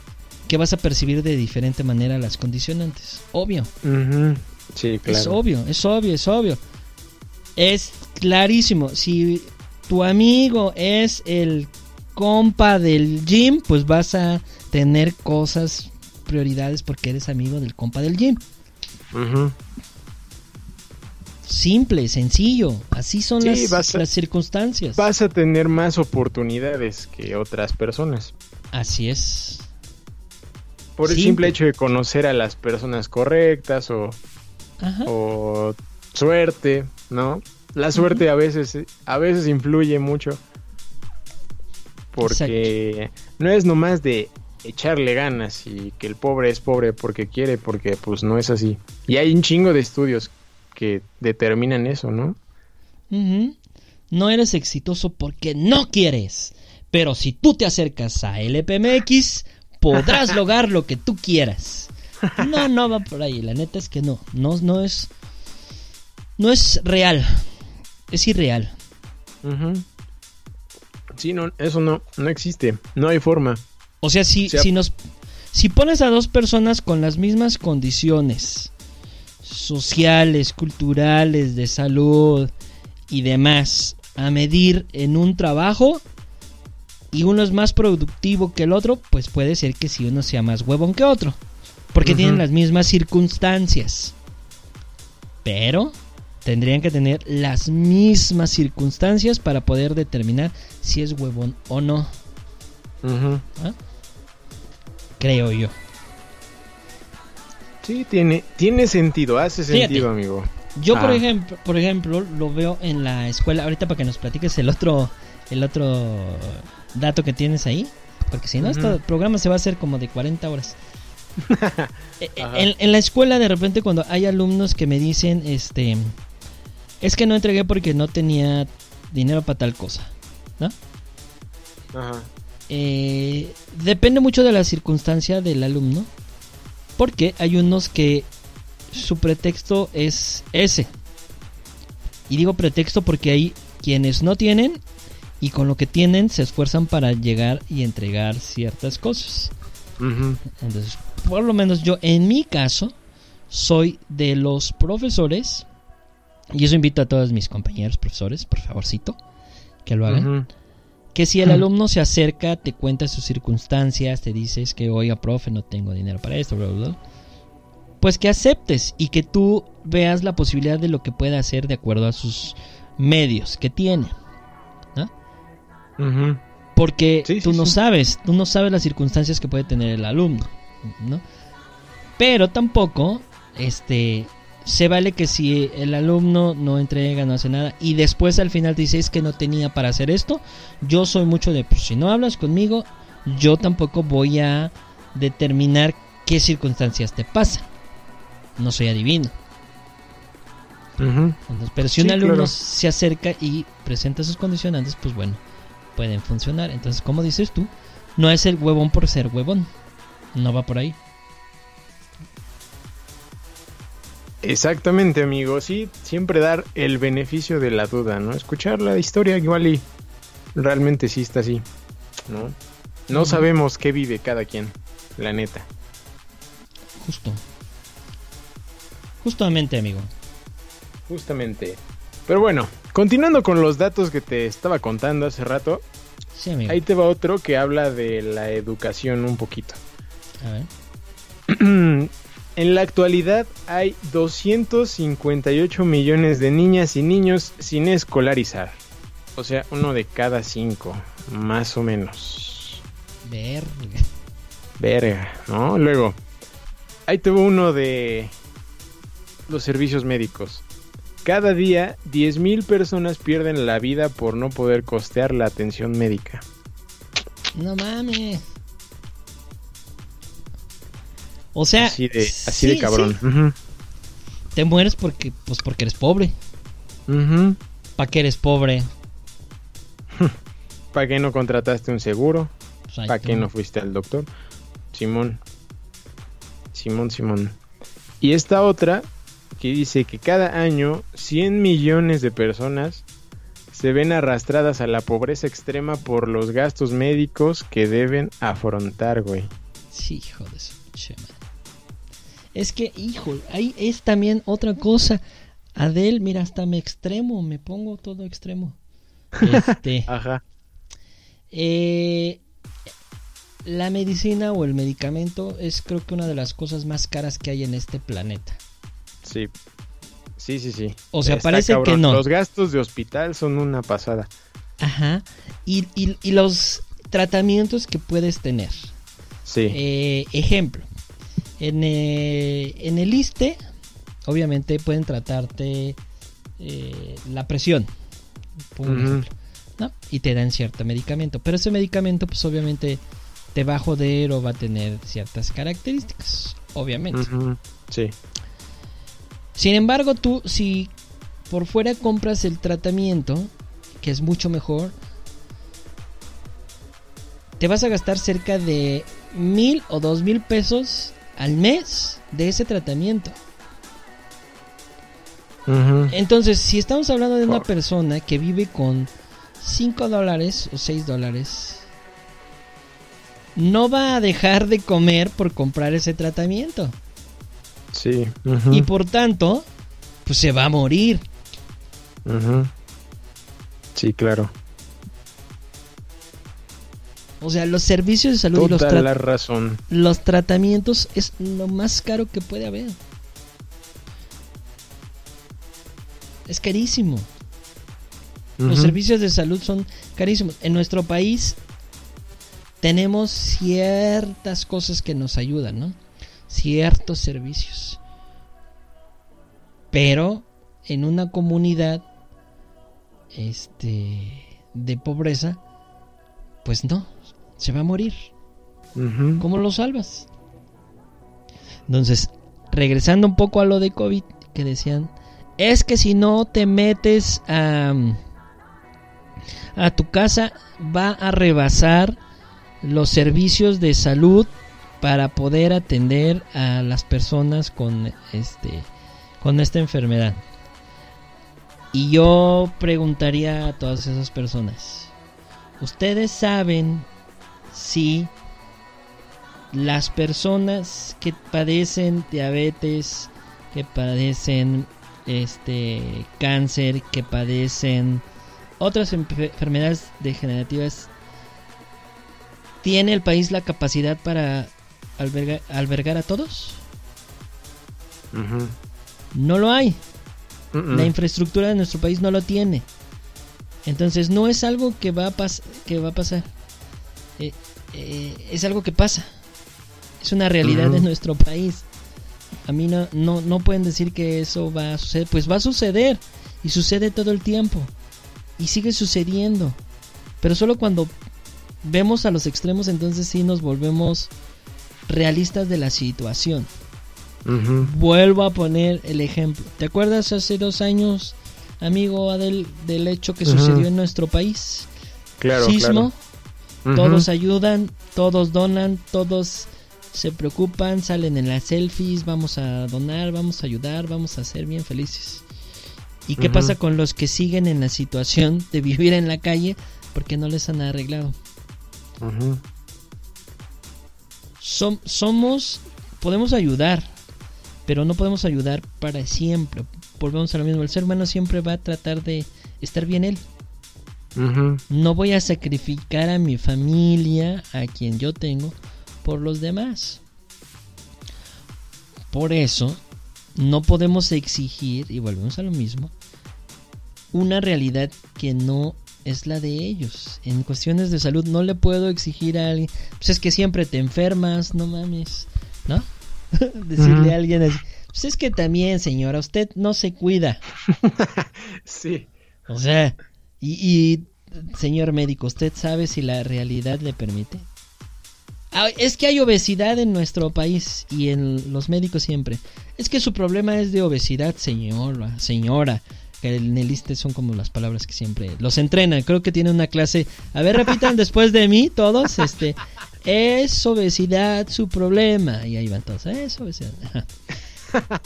que vas a percibir de diferente manera las condicionantes. Obvio. Sí, claro. Es obvio, es obvio, es obvio. Es clarísimo. Si tu amigo es el compa del gym, pues vas a tener cosas, prioridades porque eres amigo del compa del gym. Simple, sencillo. Así son Sí, las, a- las circunstancias. Vas a tener más oportunidades que otras personas. Así es. Por el Simple. hecho de conocer a las personas correctas o, Ajá. o suerte, ¿no? La suerte a veces a veces influye mucho. Porque no es nomás de echarle ganas y que el pobre es pobre porque quiere, porque pues no es así. Y hay un chingo de estudios que determinan eso, ¿no? No eres exitoso porque no quieres. Pero si tú te acercas a LPMX, podrás lograr lo que tú quieras. No, no va por ahí. La neta es que no. No, no es. No es real. Es irreal. Ujú. Sí, no, eso no, no existe, no hay forma. O sea, si, O sea- si nos. Si pones a dos personas con las mismas condiciones sociales, culturales, de salud y demás a medir en un trabajo y uno es más productivo que el otro, pues puede ser que si uno sea más huevón que otro, porque tienen las mismas circunstancias. Pero tendrían que tener las mismas circunstancias para poder determinar si es huevón o no, Ujú. creo yo. Sí, tiene, tiene sentido, hace Fíjate. sentido, amigo. Yo por Ah. ejemplo, por ejemplo, lo veo en la escuela, ahorita para que nos platiques el otro el otro dato que tienes ahí, porque si no este programa se va a hacer como de 40 horas. Ajá. en, en la escuela de repente cuando hay alumnos que me dicen, este, es que no entregué porque no tenía dinero para tal cosa, ¿no? Ajá. Eh, depende mucho de la circunstancia del alumno. Porque hay unos que su pretexto es ese. Y digo pretexto porque hay quienes no tienen y con lo que tienen se esfuerzan para llegar y entregar ciertas cosas. Entonces, por lo menos yo en mi caso soy de los profesores y eso invito a todos mis compañeros profesores, por favorcito, que lo hagan. Que si el alumno se acerca, te cuenta sus circunstancias, te dices que, oiga, profe, no tengo dinero para esto, bla, bla, bla. Pues que aceptes y que tú veas la posibilidad de lo que puede hacer de acuerdo a sus medios que tiene. ¿no? Porque Sí, sí, tú no sí. sabes, tú no sabes las circunstancias que puede tener el alumno, ¿no? Pero tampoco, este, se vale que si el alumno no entrega, no hace nada, y después al final te dice es que no tenía para hacer esto, yo soy mucho de, pues si no hablas conmigo, yo tampoco voy a determinar qué circunstancias te pasan. No soy adivino. Entonces, pero si un Sí, alumno claro. se acerca y presenta sus condicionantes, pues bueno, pueden funcionar. Entonces, como dices tú, no es el huevón por ser huevón. No va por ahí. Exactamente, amigo. Sí, siempre dar el beneficio de la duda, ¿no? Escuchar la historia igual y realmente sí está así, ¿no? No sabemos qué vive cada quien, la neta. Justo. Justamente, amigo. Justamente. Pero bueno, continuando con los datos que te estaba contando hace rato, Sí, amigo. ahí te va otro que habla de la educación un poquito. A ver. En la actualidad hay 258 millones de niñas y niños sin escolarizar. O sea, uno de cada cinco, más o menos. Verga. Verga, ¿no? Luego, ahí tuvo uno de los servicios médicos. Cada día, 10.000 personas pierden la vida por no poder costear la atención médica. No mames. O sea, Así de, así de sí, cabrón. Te mueres porque, pues porque eres pobre. Ujú, ujú. ¿Para qué eres pobre? ¿Para qué no contrataste un seguro? Pues ¿Para qué no fuiste al doctor? Simón. Simón, Simón. Y esta otra que dice que cada año 100 millones de personas se ven arrastradas a la pobreza extrema por los gastos médicos que deben afrontar, güey. Sí, hijo de su madre. Es que, hijo, ahí es también otra cosa. Adel, mira, hasta me extremo, me pongo todo extremo. Este, Ajá. eh, la medicina o el medicamento es creo que una de las cosas más caras que hay en este planeta. Sí. Sí, sí, sí. O sea, Está parece que no. Los gastos de hospital son una pasada. Ajá. Y, y- y los tratamientos que puedes tener. Sí. Eh, ejemplo, en, eh, en el ISTE, obviamente pueden tratarte eh, la presión, por ejemplo, ¿no? Y te dan cierto medicamento, pero ese medicamento, pues obviamente te va a joder o va a tener ciertas características, obviamente. Sí. Sin embargo, tú, si por fuera compras el tratamiento, que es mucho mejor, te vas a gastar cerca de mil o dos mil pesos al mes de ese tratamiento. Entonces, si estamos hablando de una persona que vive con 5 dólares o 6 dólares, no va a dejar de comer por comprar ese tratamiento. Sí. Y por tanto, pues se va a morir. Sí, claro. O sea, los servicios de salud y los, la razón. los tratamientos es lo más caro que puede haber. Es carísimo. Los servicios de salud son carísimos. En nuestro país tenemos ciertas cosas que nos ayudan, ¿no? Ciertos servicios. Pero en una comunidad este de pobreza, pues no, se va a morir. ¿Cómo lo salvas? Entonces, regresando un poco a lo de COVID, que decían, es que si no te metes a, a tu casa, va a rebasar los servicios de salud para poder atender a las personas con este con esta enfermedad. Y yo preguntaría a todas esas personas, ¿ustedes saben si las personas que padecen diabetes, que padecen este cáncer, que padecen otras enfe- enfermedades degenerativas, ¿tiene el país la capacidad para albergar, albergar a todos? No lo hay. La infraestructura de nuestro país no lo tiene. Entonces no es algo que va a, pas- que va a pasar. Eh, eh, es algo que pasa. Es una realidad de nuestro país. A mí no, no, no pueden decir que eso va a suceder. Pues va a suceder. Y sucede todo el tiempo. Y sigue sucediendo. Pero solo cuando vemos a los extremos entonces sí nos volvemos realistas de la situación. Vuelvo a poner el ejemplo. ¿Te acuerdas hace dos años, amigo Adel, del hecho que sucedió en nuestro país? Claro, Sismo, claro. Todos ayudan, todos donan, todos se preocupan, salen en las selfies, vamos a donar, vamos a ayudar, vamos a ser bien felices. ¿Y qué pasa con los que siguen en la situación de vivir en la calle porque no les han arreglado? Som- somos, podemos ayudar, pero no podemos ayudar para siempre. Volvemos a lo mismo, el ser humano siempre va a tratar de estar bien él. No voy a sacrificar a mi familia, a quien yo tengo, por los demás. Por eso, no podemos exigir, y volvemos a lo mismo, una realidad que no es la de ellos. En cuestiones de salud no le puedo exigir a alguien, pues es que siempre te enfermas, no mames, ¿no? Decirle a alguien así, pues es que también, señora, usted no se cuida. Sí. O sea, y, y, señor médico, ¿usted sabe si la realidad le permite? Ah, es que hay obesidad en nuestro país y en los médicos siempre. Es que su problema es de obesidad, señora, señora. Que en el ISSSTE son como las palabras que siempre los entrenan. Creo que tiene una clase. A ver, repitan después de mí todos. Este, es obesidad su problema. Y ahí van todos, es obesidad. Ajá.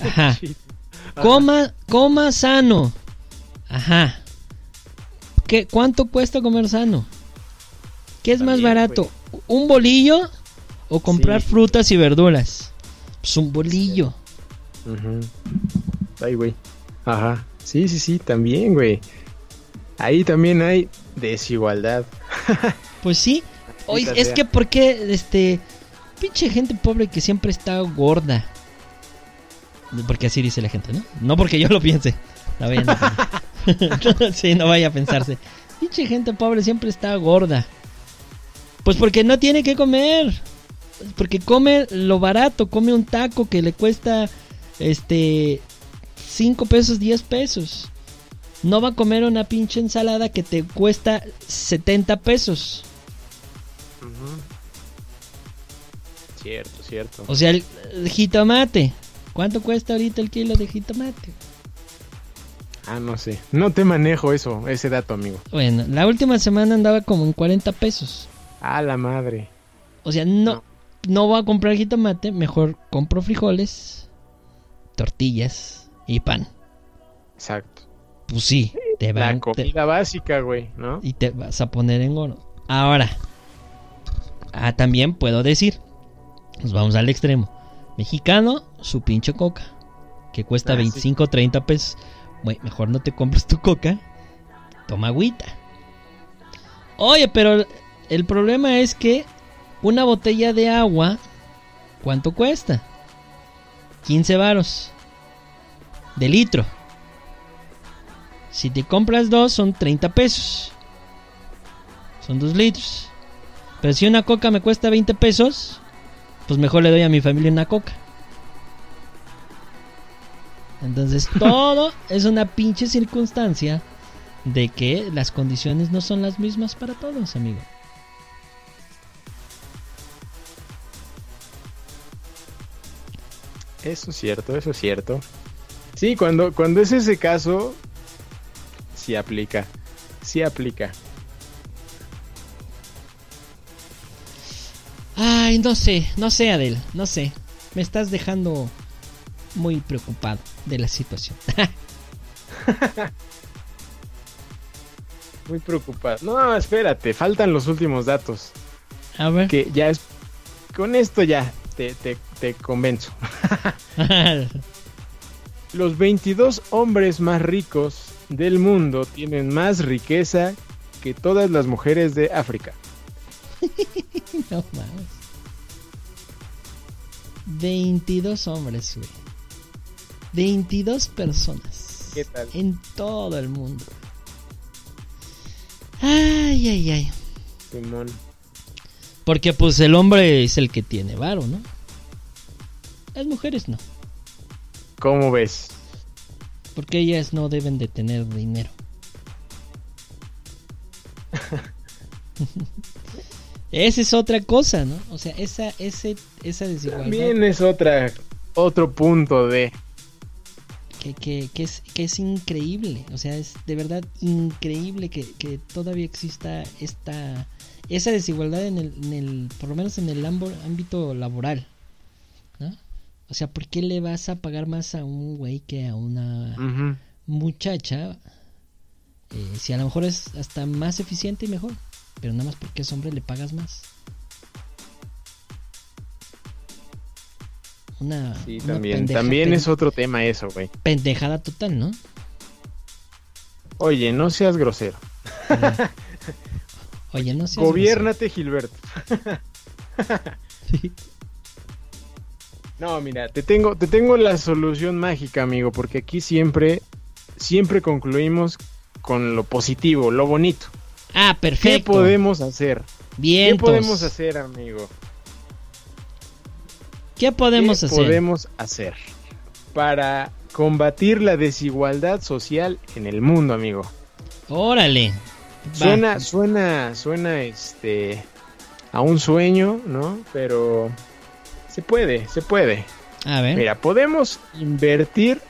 Ajá. Coma, coma sano. Ajá. ¿Qué, ¿Cuánto cuesta comer sano? ¿Qué es más barato? ¿Un bolillo o comprar Sí. frutas y verduras? Pues un bolillo. Ay, güey. Ajá. Sí, sí, sí, también, güey. Ahí también hay desigualdad. Pues sí. Maldita es que porque este pinche gente pobre que siempre está gorda. Porque así dice la gente, ¿no? No porque yo lo piense. No vayan a pensar. sí, no vaya a pensarse. Pinche gente pobre siempre está gorda. Pues porque no tiene que comer. Porque come lo barato, come un taco que le cuesta este 5 pesos, 10 pesos. No va a comer una pinche ensalada que te cuesta 70 pesos. Cierto, cierto. O sea, el, el jitomate. ¿Cuánto cuesta ahorita el kilo de jitomate? Ah, no sé. No te manejo eso, ese dato, amigo. Bueno, la última semana andaba como en 40 pesos. A la madre. O sea, no, no voy a comprar jitomate, mejor compro frijoles, tortillas y pan. Exacto. Pues sí, te La van te- comida básica, güey, ¿no? y te vas a poner en gordo. Ahora, ah, también puedo decir, nos vamos al extremo. Mexicano, su pinche coca, que cuesta Ah, sí. 25 30 pesos. Güey, mejor no te compres tu coca, toma agüita. Oye, pero el problema es que una botella de agua, ¿cuánto cuesta? 15 varos. De litro. Si te compras dos, son 30 pesos. Son dos litros. Pero si una coca me cuesta 20 pesos, pues mejor le doy a mi familia una coca. Entonces todo es una pinche circunstancia de que las condiciones no son las mismas para todos, amigo. Eso es cierto, eso es cierto. Sí, cuando, cuando es ese caso, sí aplica. Sí aplica. Ay, no sé, no sé, Adel, no sé. Me estás dejando muy preocupado de la situación. Muy preocupado. No, espérate, faltan los últimos datos. A ver. Que ya es. Con esto ya te, te, te convenzo. Los 22 hombres más ricos del mundo tienen más riqueza que todas las mujeres de África. no mames. 22 hombres, güey. 22 personas. ¿Qué tal? En todo el mundo. Ay, ay, ay. Simón. Porque pues el hombre es el que tiene varo, ¿no? Las mujeres no. ¿Cómo ves? Porque ellas no deben de tener dinero. Esa es otra cosa, ¿no? O sea, esa, ese, esa desigualdad También es otra, otro punto de... que, que, que es, que es increíble. O sea, es de verdad increíble que, que todavía exista esta esa desigualdad en el, en el por lo menos en el ámbito laboral. ¿no? O sea, ¿por qué le vas a pagar más a un güey que a una muchacha? Eh, si a lo mejor es hasta más eficiente y mejor. Pero nada más porque es hombre le pagas más. Una, Sí, una también. pendeja- También es otro tema eso, güey. pendejada total, ¿no? Oye, no seas grosero. Oye, no seas Gobiérnate, Gilberto. No, mira, te tengo, te tengo la solución mágica, amigo, porque aquí siempre, siempre concluimos con lo positivo, lo bonito. Ah, ¿Qué perfecto. podemos hacer? Bien. ¿Qué podemos hacer, amigo? ¿Qué podemos ¿Qué hacer? podemos hacer para combatir la desigualdad social en el mundo, amigo? Órale. Va. Suena, suena, suena, este, a un sueño, ¿no? Pero se puede, se puede. A ver. Mira, podemos invertir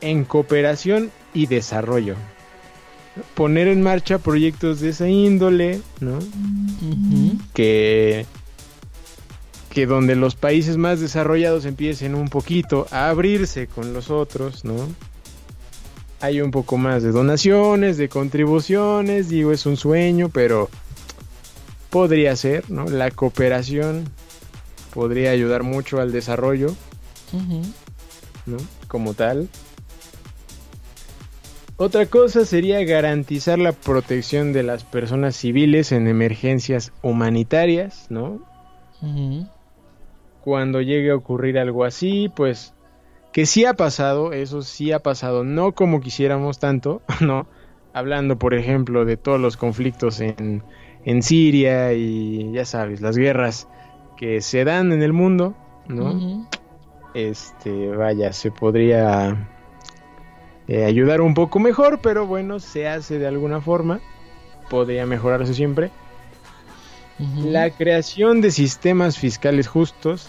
en cooperación y desarrollo. poner en marcha proyectos de esa índole, ¿no? Que que donde los países más desarrollados empiecen un poquito a abrirse con los otros, ¿no? Hay un poco más de donaciones, de contribuciones, digo, es un sueño, pero podría ser, ¿no? La cooperación podría ayudar mucho al desarrollo. ¿no? Como tal. Otra cosa sería garantizar la protección de las personas civiles en emergencias humanitarias, ¿no? Cuando llegue a ocurrir algo así, pues que sí ha pasado, eso sí ha pasado, no como quisiéramos tanto, ¿no? Hablando, por ejemplo, de todos los conflictos en, en Siria y ya sabes, las guerras que se dan en el mundo, ¿no? Este, vaya, se podría eh, ayudar un poco mejor, pero bueno, se hace de alguna forma, podría mejorarse siempre. La creación de sistemas fiscales justos,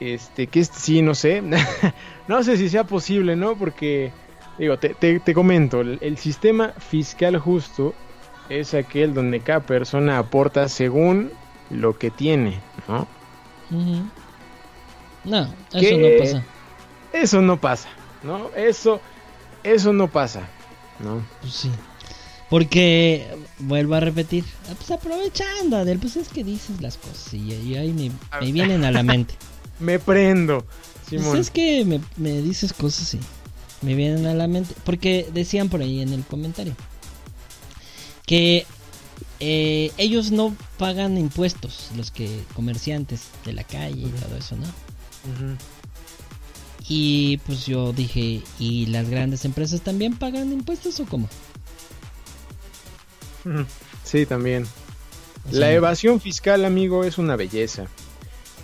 este, que este sí, no sé, no sé si sea posible, ¿no? Porque, digo, te, te- te comento, el, el sistema fiscal justo es aquel donde cada persona aporta según lo que tiene, ¿no? No, eso ¿Qué? no pasa. Eso no pasa, ¿no? Eso, eso no pasa, ¿no? Pues sí. Porque, vuelvo a repetir, ah, pues aprovechando, Adel, pues es que dices las cosas y, y ahí me, me vienen a la mente. Me prendo, Pues Simón. es que me, me dices cosas y me vienen a la mente. Porque decían por ahí en el comentario que eh, ellos no pagan impuestos, los que comerciantes de la calle y todo eso, ¿no? Ujú. Y pues yo dije, ¿y las grandes empresas también pagan impuestos o cómo? Sí, también. La evasión fiscal, amigo, es una belleza.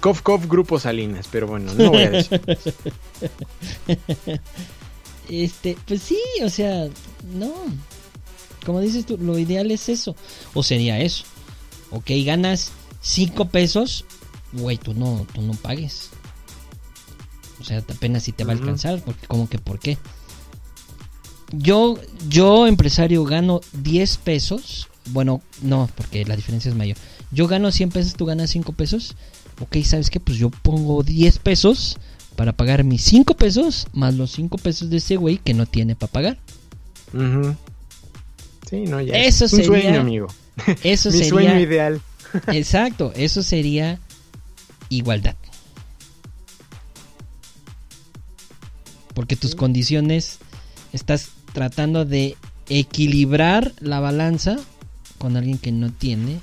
Cof Cof Grupo Salinas, pero bueno, no voy a decir. Este, pues sí, o sea, no. Como dices tú, lo ideal es eso. O sería eso. Ok, ganas 5 pesos, güey, tú no, tú no pagues. O sea, apenas si te va a alcanzar, porque como que por qué. Yo, yo empresario gano 10 pesos. Bueno, no, porque la diferencia es mayor. Yo gano 100 pesos, tú ganas 5 pesos. Ok, ¿sabes qué? Pues yo pongo 10 pesos para pagar mis 5 pesos más los 5 pesos de ese güey que no tiene para pagar. Ujú. Sí, no, ya. Eso es un sería- sueño, amigo. Eso Mi sería sueño ideal. Exacto, eso sería igualdad. Porque tus condiciones estás tratando de equilibrar la balanza con alguien que no tiene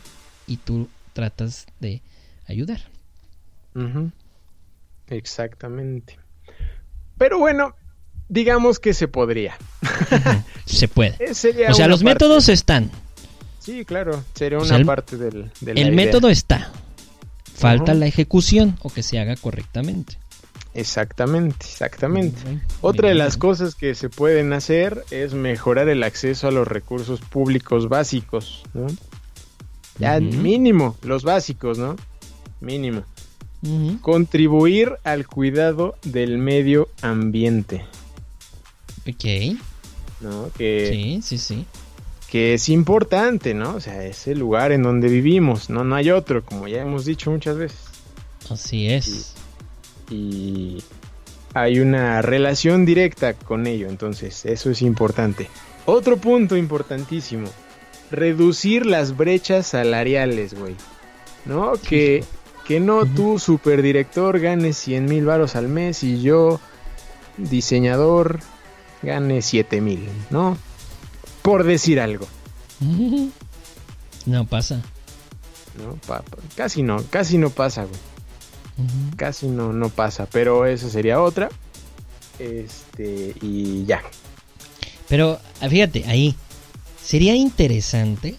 y tú tratas de ayudar. Exactamente. Pero bueno, digamos que se podría. Se puede. Eh, O sea, los parte- métodos están. Sí, claro, sería O una sea, el- parte del, El idea. método está. Falta la ejecución o que se haga correctamente. Exactamente, exactamente. Otra de bien. las cosas que se pueden hacer es mejorar el acceso a los recursos públicos básicos, ¿no? Ya mínimo, los básicos, ¿no? Mínimo. Contribuir al cuidado del medio ambiente, Ok. ¿no? Que, Sí, sí, sí. que es importante, ¿no? O sea, es el lugar en donde vivimos, ¿no? No hay otro, como ya hemos dicho muchas veces. Así es. y hay una relación directa con ello, entonces eso es importante. Otro punto importantísimo, reducir las brechas salariales, güey. ¿No? Que, que no tú, superdirector, ganes 100 mil varos al mes y yo, diseñador, gane 7 mil, ¿no? Por decir algo, No pasa. ¿no? Pa- pa- casi no, casi no pasa, güey. Casi no, no pasa, pero esa sería otra. Este, y ya. Pero ah, fíjate, ahí sería interesante,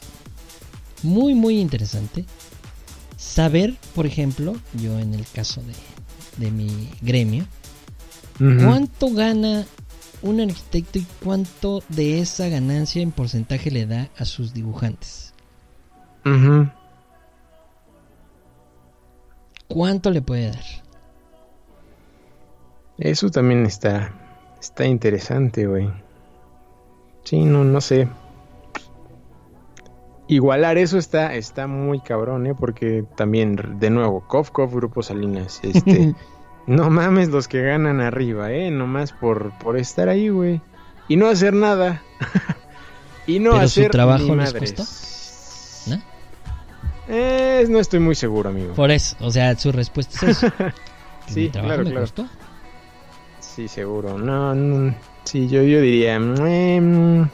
muy, muy interesante, saber, por ejemplo, yo en el caso de, de mi gremio, cuánto gana un arquitecto y cuánto de esa ganancia en porcentaje le da a sus dibujantes. ¿Cuánto le puede dar? Eso también está, está interesante, güey. Sí, no, no sé. Igualar eso está, está muy cabrón, ¿eh? Porque también, de nuevo, Kof Kof Grupo Salinas, este... no mames los que ganan arriba, ¿eh? Nomás por, por estar ahí, güey. Y no hacer nada. y no Pero su hacer trabajo ni les madres. ¿no? Eh, no estoy muy seguro, amigo. Por eso, o sea, su respuesta es eso. Sí, trabajo claro, me claro. Sí, seguro. No, no. Sí, yo, yo diría. mm,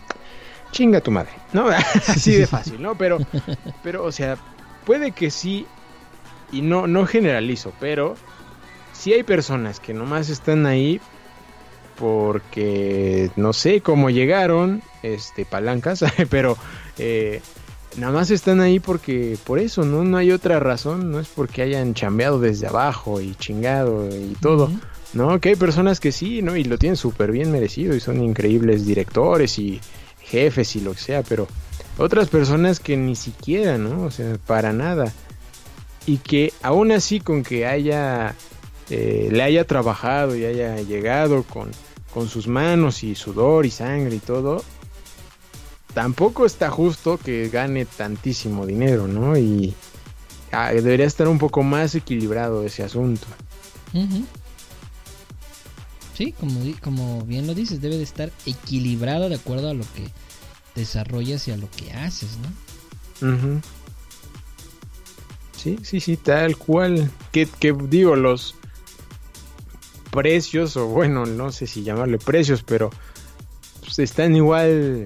chinga tu madre. No, así de fácil, ¿no? Pero, pero, o sea, puede que sí. Y no, no generalizo, pero sí hay personas que nomás están ahí porque no sé cómo llegaron, este, palancas, pero eh, nada más están ahí porque por eso, ¿no? No hay otra razón, no es porque hayan chambeado desde abajo y chingado y todo. ¿no? Que hay personas que sí, ¿no? Y lo tienen súper bien merecido y son increíbles directores y jefes y lo que sea, pero otras personas que ni siquiera, ¿no? O sea, para nada. Y que aún así con que haya, eh, le haya trabajado y haya llegado con, con sus manos y sudor y sangre y todo, tampoco está justo que gane tantísimo dinero, ¿no? Y ah, debería estar un poco más equilibrado ese asunto. Sí, como, como bien lo dices, debe de estar equilibrado de acuerdo a lo que desarrollas y a lo que haces, ¿no? Sí, sí, sí, tal cual. Que, que digo, los precios, o bueno, no sé si llamarle precios, pero pues, están igual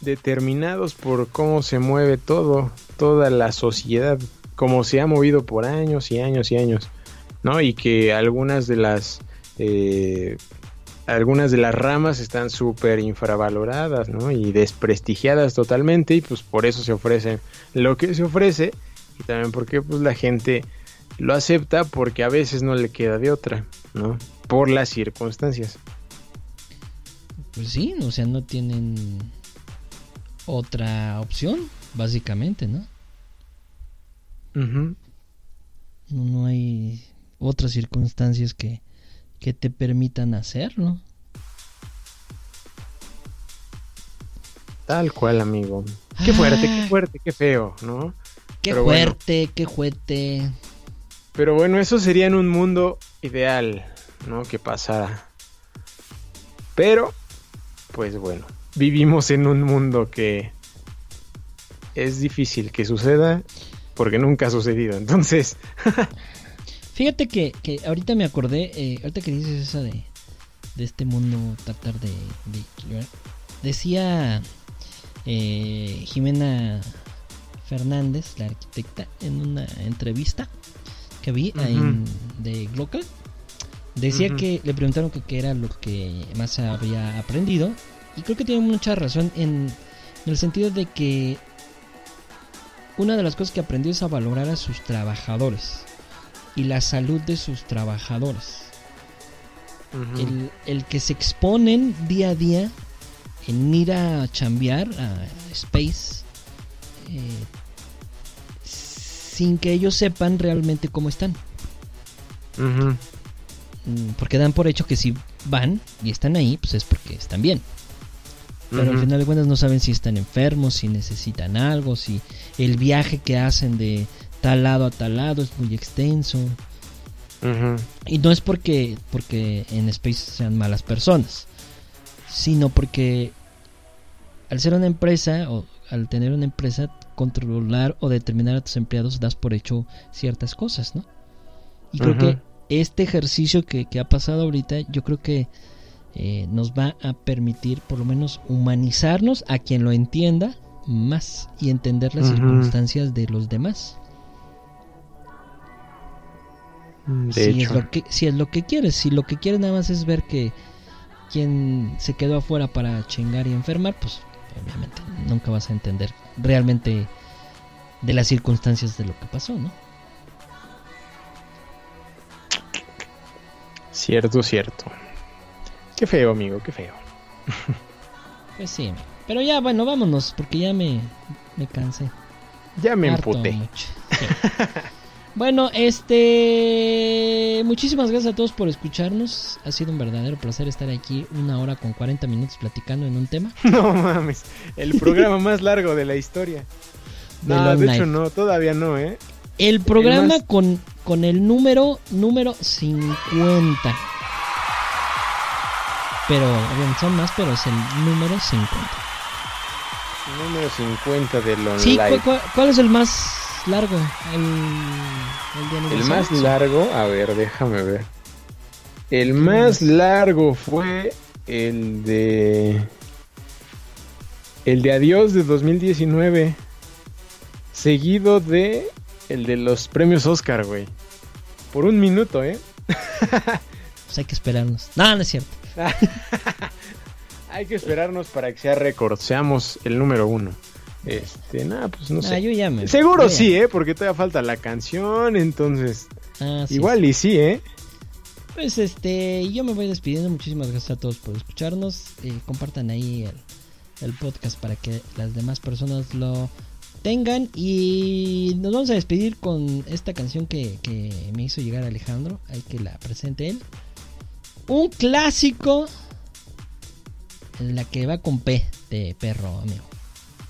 determinados por cómo se mueve todo, toda la sociedad, como se ha movido por años y años y años, ¿no? Y que algunas de las eh, algunas de las ramas están súper infravaloradas, ¿no? Y desprestigiadas totalmente y pues por eso se ofrece lo que se ofrece y también porque pues la gente lo acepta porque a veces no le queda de otra, ¿no? Por las circunstancias. Pues sí, o sea, no tienen otra opción, básicamente, ¿no? No, no hay otras circunstancias que, que te permitan hacerlo. Tal cual, amigo. Qué fuerte, Ah. qué fuerte, qué feo, ¿no? Qué Pero bueno. fuerte, qué juete. Pero bueno, eso sería en un mundo ideal, ¿no? Que pasara. Pero, pues bueno, vivimos en un mundo que es difícil que suceda porque nunca ha sucedido. Entonces, Fíjate que, que ahorita me acordé, eh, ahorita que dices esa de, de este mundo tratar de, de decía eh, Jimena Fernández, la arquitecta, en una entrevista que vi en, de Glocal, decía que le preguntaron que qué era lo que más había aprendido y creo que tiene mucha razón en, en el sentido de que una de las cosas que aprendió es a valorar a sus trabajadores y la salud de sus trabajadores. El, el que se exponen día a día en ir a chambear a Space eh, sin que ellos sepan realmente cómo están. Mm, Porque dan por hecho que si van y están ahí, pues es porque están bien. Pero al final de cuentas no saben si están enfermos, si necesitan algo, si el viaje que hacen de tal lado a tal lado es muy extenso. Y no es porque, porque en Space sean malas personas, sino porque al ser una empresa o al tener una empresa, controlar o determinar a tus empleados das por hecho ciertas cosas, ¿no? Y creo que este ejercicio que, que ha pasado ahorita, yo creo que eh, nos va a permitir por lo menos humanizarnos a quien lo entienda más y entender las circunstancias de los demás. De si es lo que si es lo que quieres si lo que quieres nada más es ver que quien se quedó afuera para chingar y enfermar pues obviamente nunca vas a entender realmente de las circunstancias de lo que pasó no Cierto, cierto. Qué feo, amigo, qué feo. pues sí pero ya bueno vámonos porque ya me me cansé Ya me Harto emputé. mucho. Sí. Bueno, este. Muchísimas gracias a todos por escucharnos. Ha sido un verdadero placer estar aquí una hora con 40 minutos platicando en un tema. No mames, el programa más largo de la historia. De No, de hecho Night. no, todavía no, ¿eh? El programa más- con, con el número número 50. Pero, son más, pero es el número 50. Número 50 del online. Sí, ¿cu- cu- cuál es el más largo? El, el de El más largo, a ver, déjame ver. El más largo fue el de. El de Adiós de 2019. Seguido de. El de los premios Oscar, güey. Por un minuto, ¿eh? Pues hay que esperarnos. No, no es cierto. Hay que esperarnos para que sea récord. Seamos el número uno. Este, nada, pues no Ah, sé. yo ya me. Seguro sí, ¿eh? Porque todavía falta la canción, entonces. Ah, sí, Igual y sí, ¿eh? Pues este, yo me voy despidiendo. Muchísimas gracias a todos por escucharnos. Eh, compartan ahí el, el podcast para que las demás personas lo tengan. Y nos vamos a despedir con esta canción que, que me hizo llegar Alejandro. Hay que la presente él. Un clásico. En la que va con P de perro, amigo.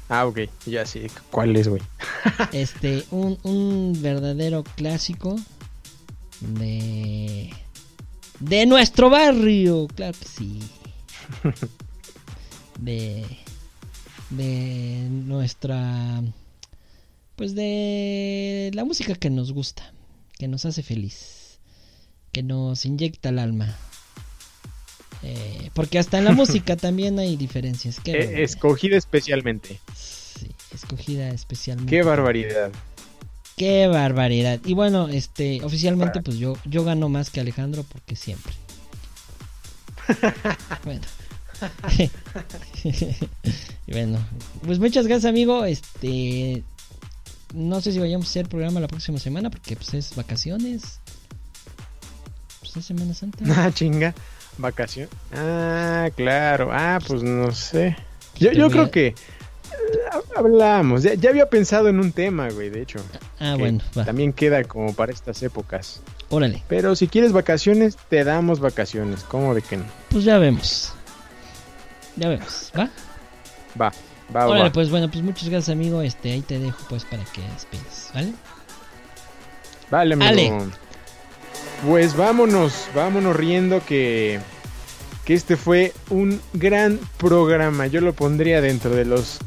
Ah, ok, ya sí. ¿Cuál es, güey? Este, un, un verdadero clásico de de nuestro barrio, claro que sí. De de nuestra pues de la música que nos gusta, que nos hace feliz, que nos inyecta el alma. Eh, porque hasta en la música también hay diferencias. Qué Eh, escogida especialmente. Sí, escogida especialmente. Qué barbaridad. Qué barbaridad. Y bueno, este, oficialmente pues yo, yo gano más que Alejandro porque siempre. bueno. y bueno, pues muchas gracias amigo. Este, no sé si vayamos a hacer programa la próxima semana porque pues es vacaciones. Pues es Semana Santa. Ah, chinga. Vacación. Ah, claro. Ah, pues no sé. Yo, yo creo que eh, hablamos. Ya, ya había pensado en un tema, güey, de hecho. Ah, que bueno, va. También queda como para estas épocas. Órale. Pero si quieres vacaciones, te damos vacaciones. ¿Cómo de que no? Pues ya vemos. Ya vemos, ¿va? Va, va, Órale, va. pues bueno, pues muchas gracias amigo. Este, ahí te dejo pues para que despides, ¿vale? Vale, amigo. Ale. Pues vámonos, vámonos riendo que, que este fue un gran programa. Yo lo pondría dentro de los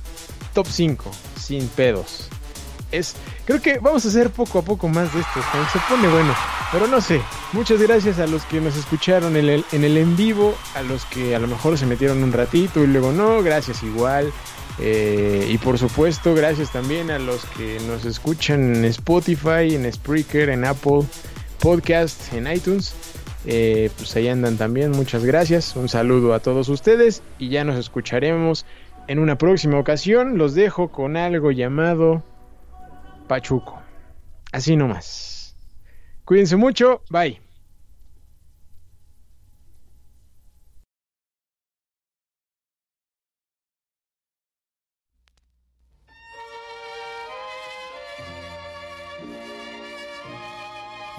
top 5, sin pedos. Es, creo que vamos a hacer poco a poco más de estos. Se pone bueno, pero no sé. Muchas gracias a los que nos escucharon en el, en el en vivo, a los que a lo mejor se metieron un ratito y luego no. Gracias igual. Eh, y por supuesto, gracias también a los que nos escuchan en Spotify, en Spreaker, en Apple Podcast, en iTunes. Eh, pues ahí andan también. Muchas gracias. Un saludo a todos ustedes y ya nos escucharemos en una próxima ocasión. Los dejo con algo llamado Pachuco. Así nomás. Cuídense mucho. Bye.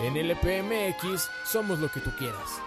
En LPMX somos lo que tú quieras.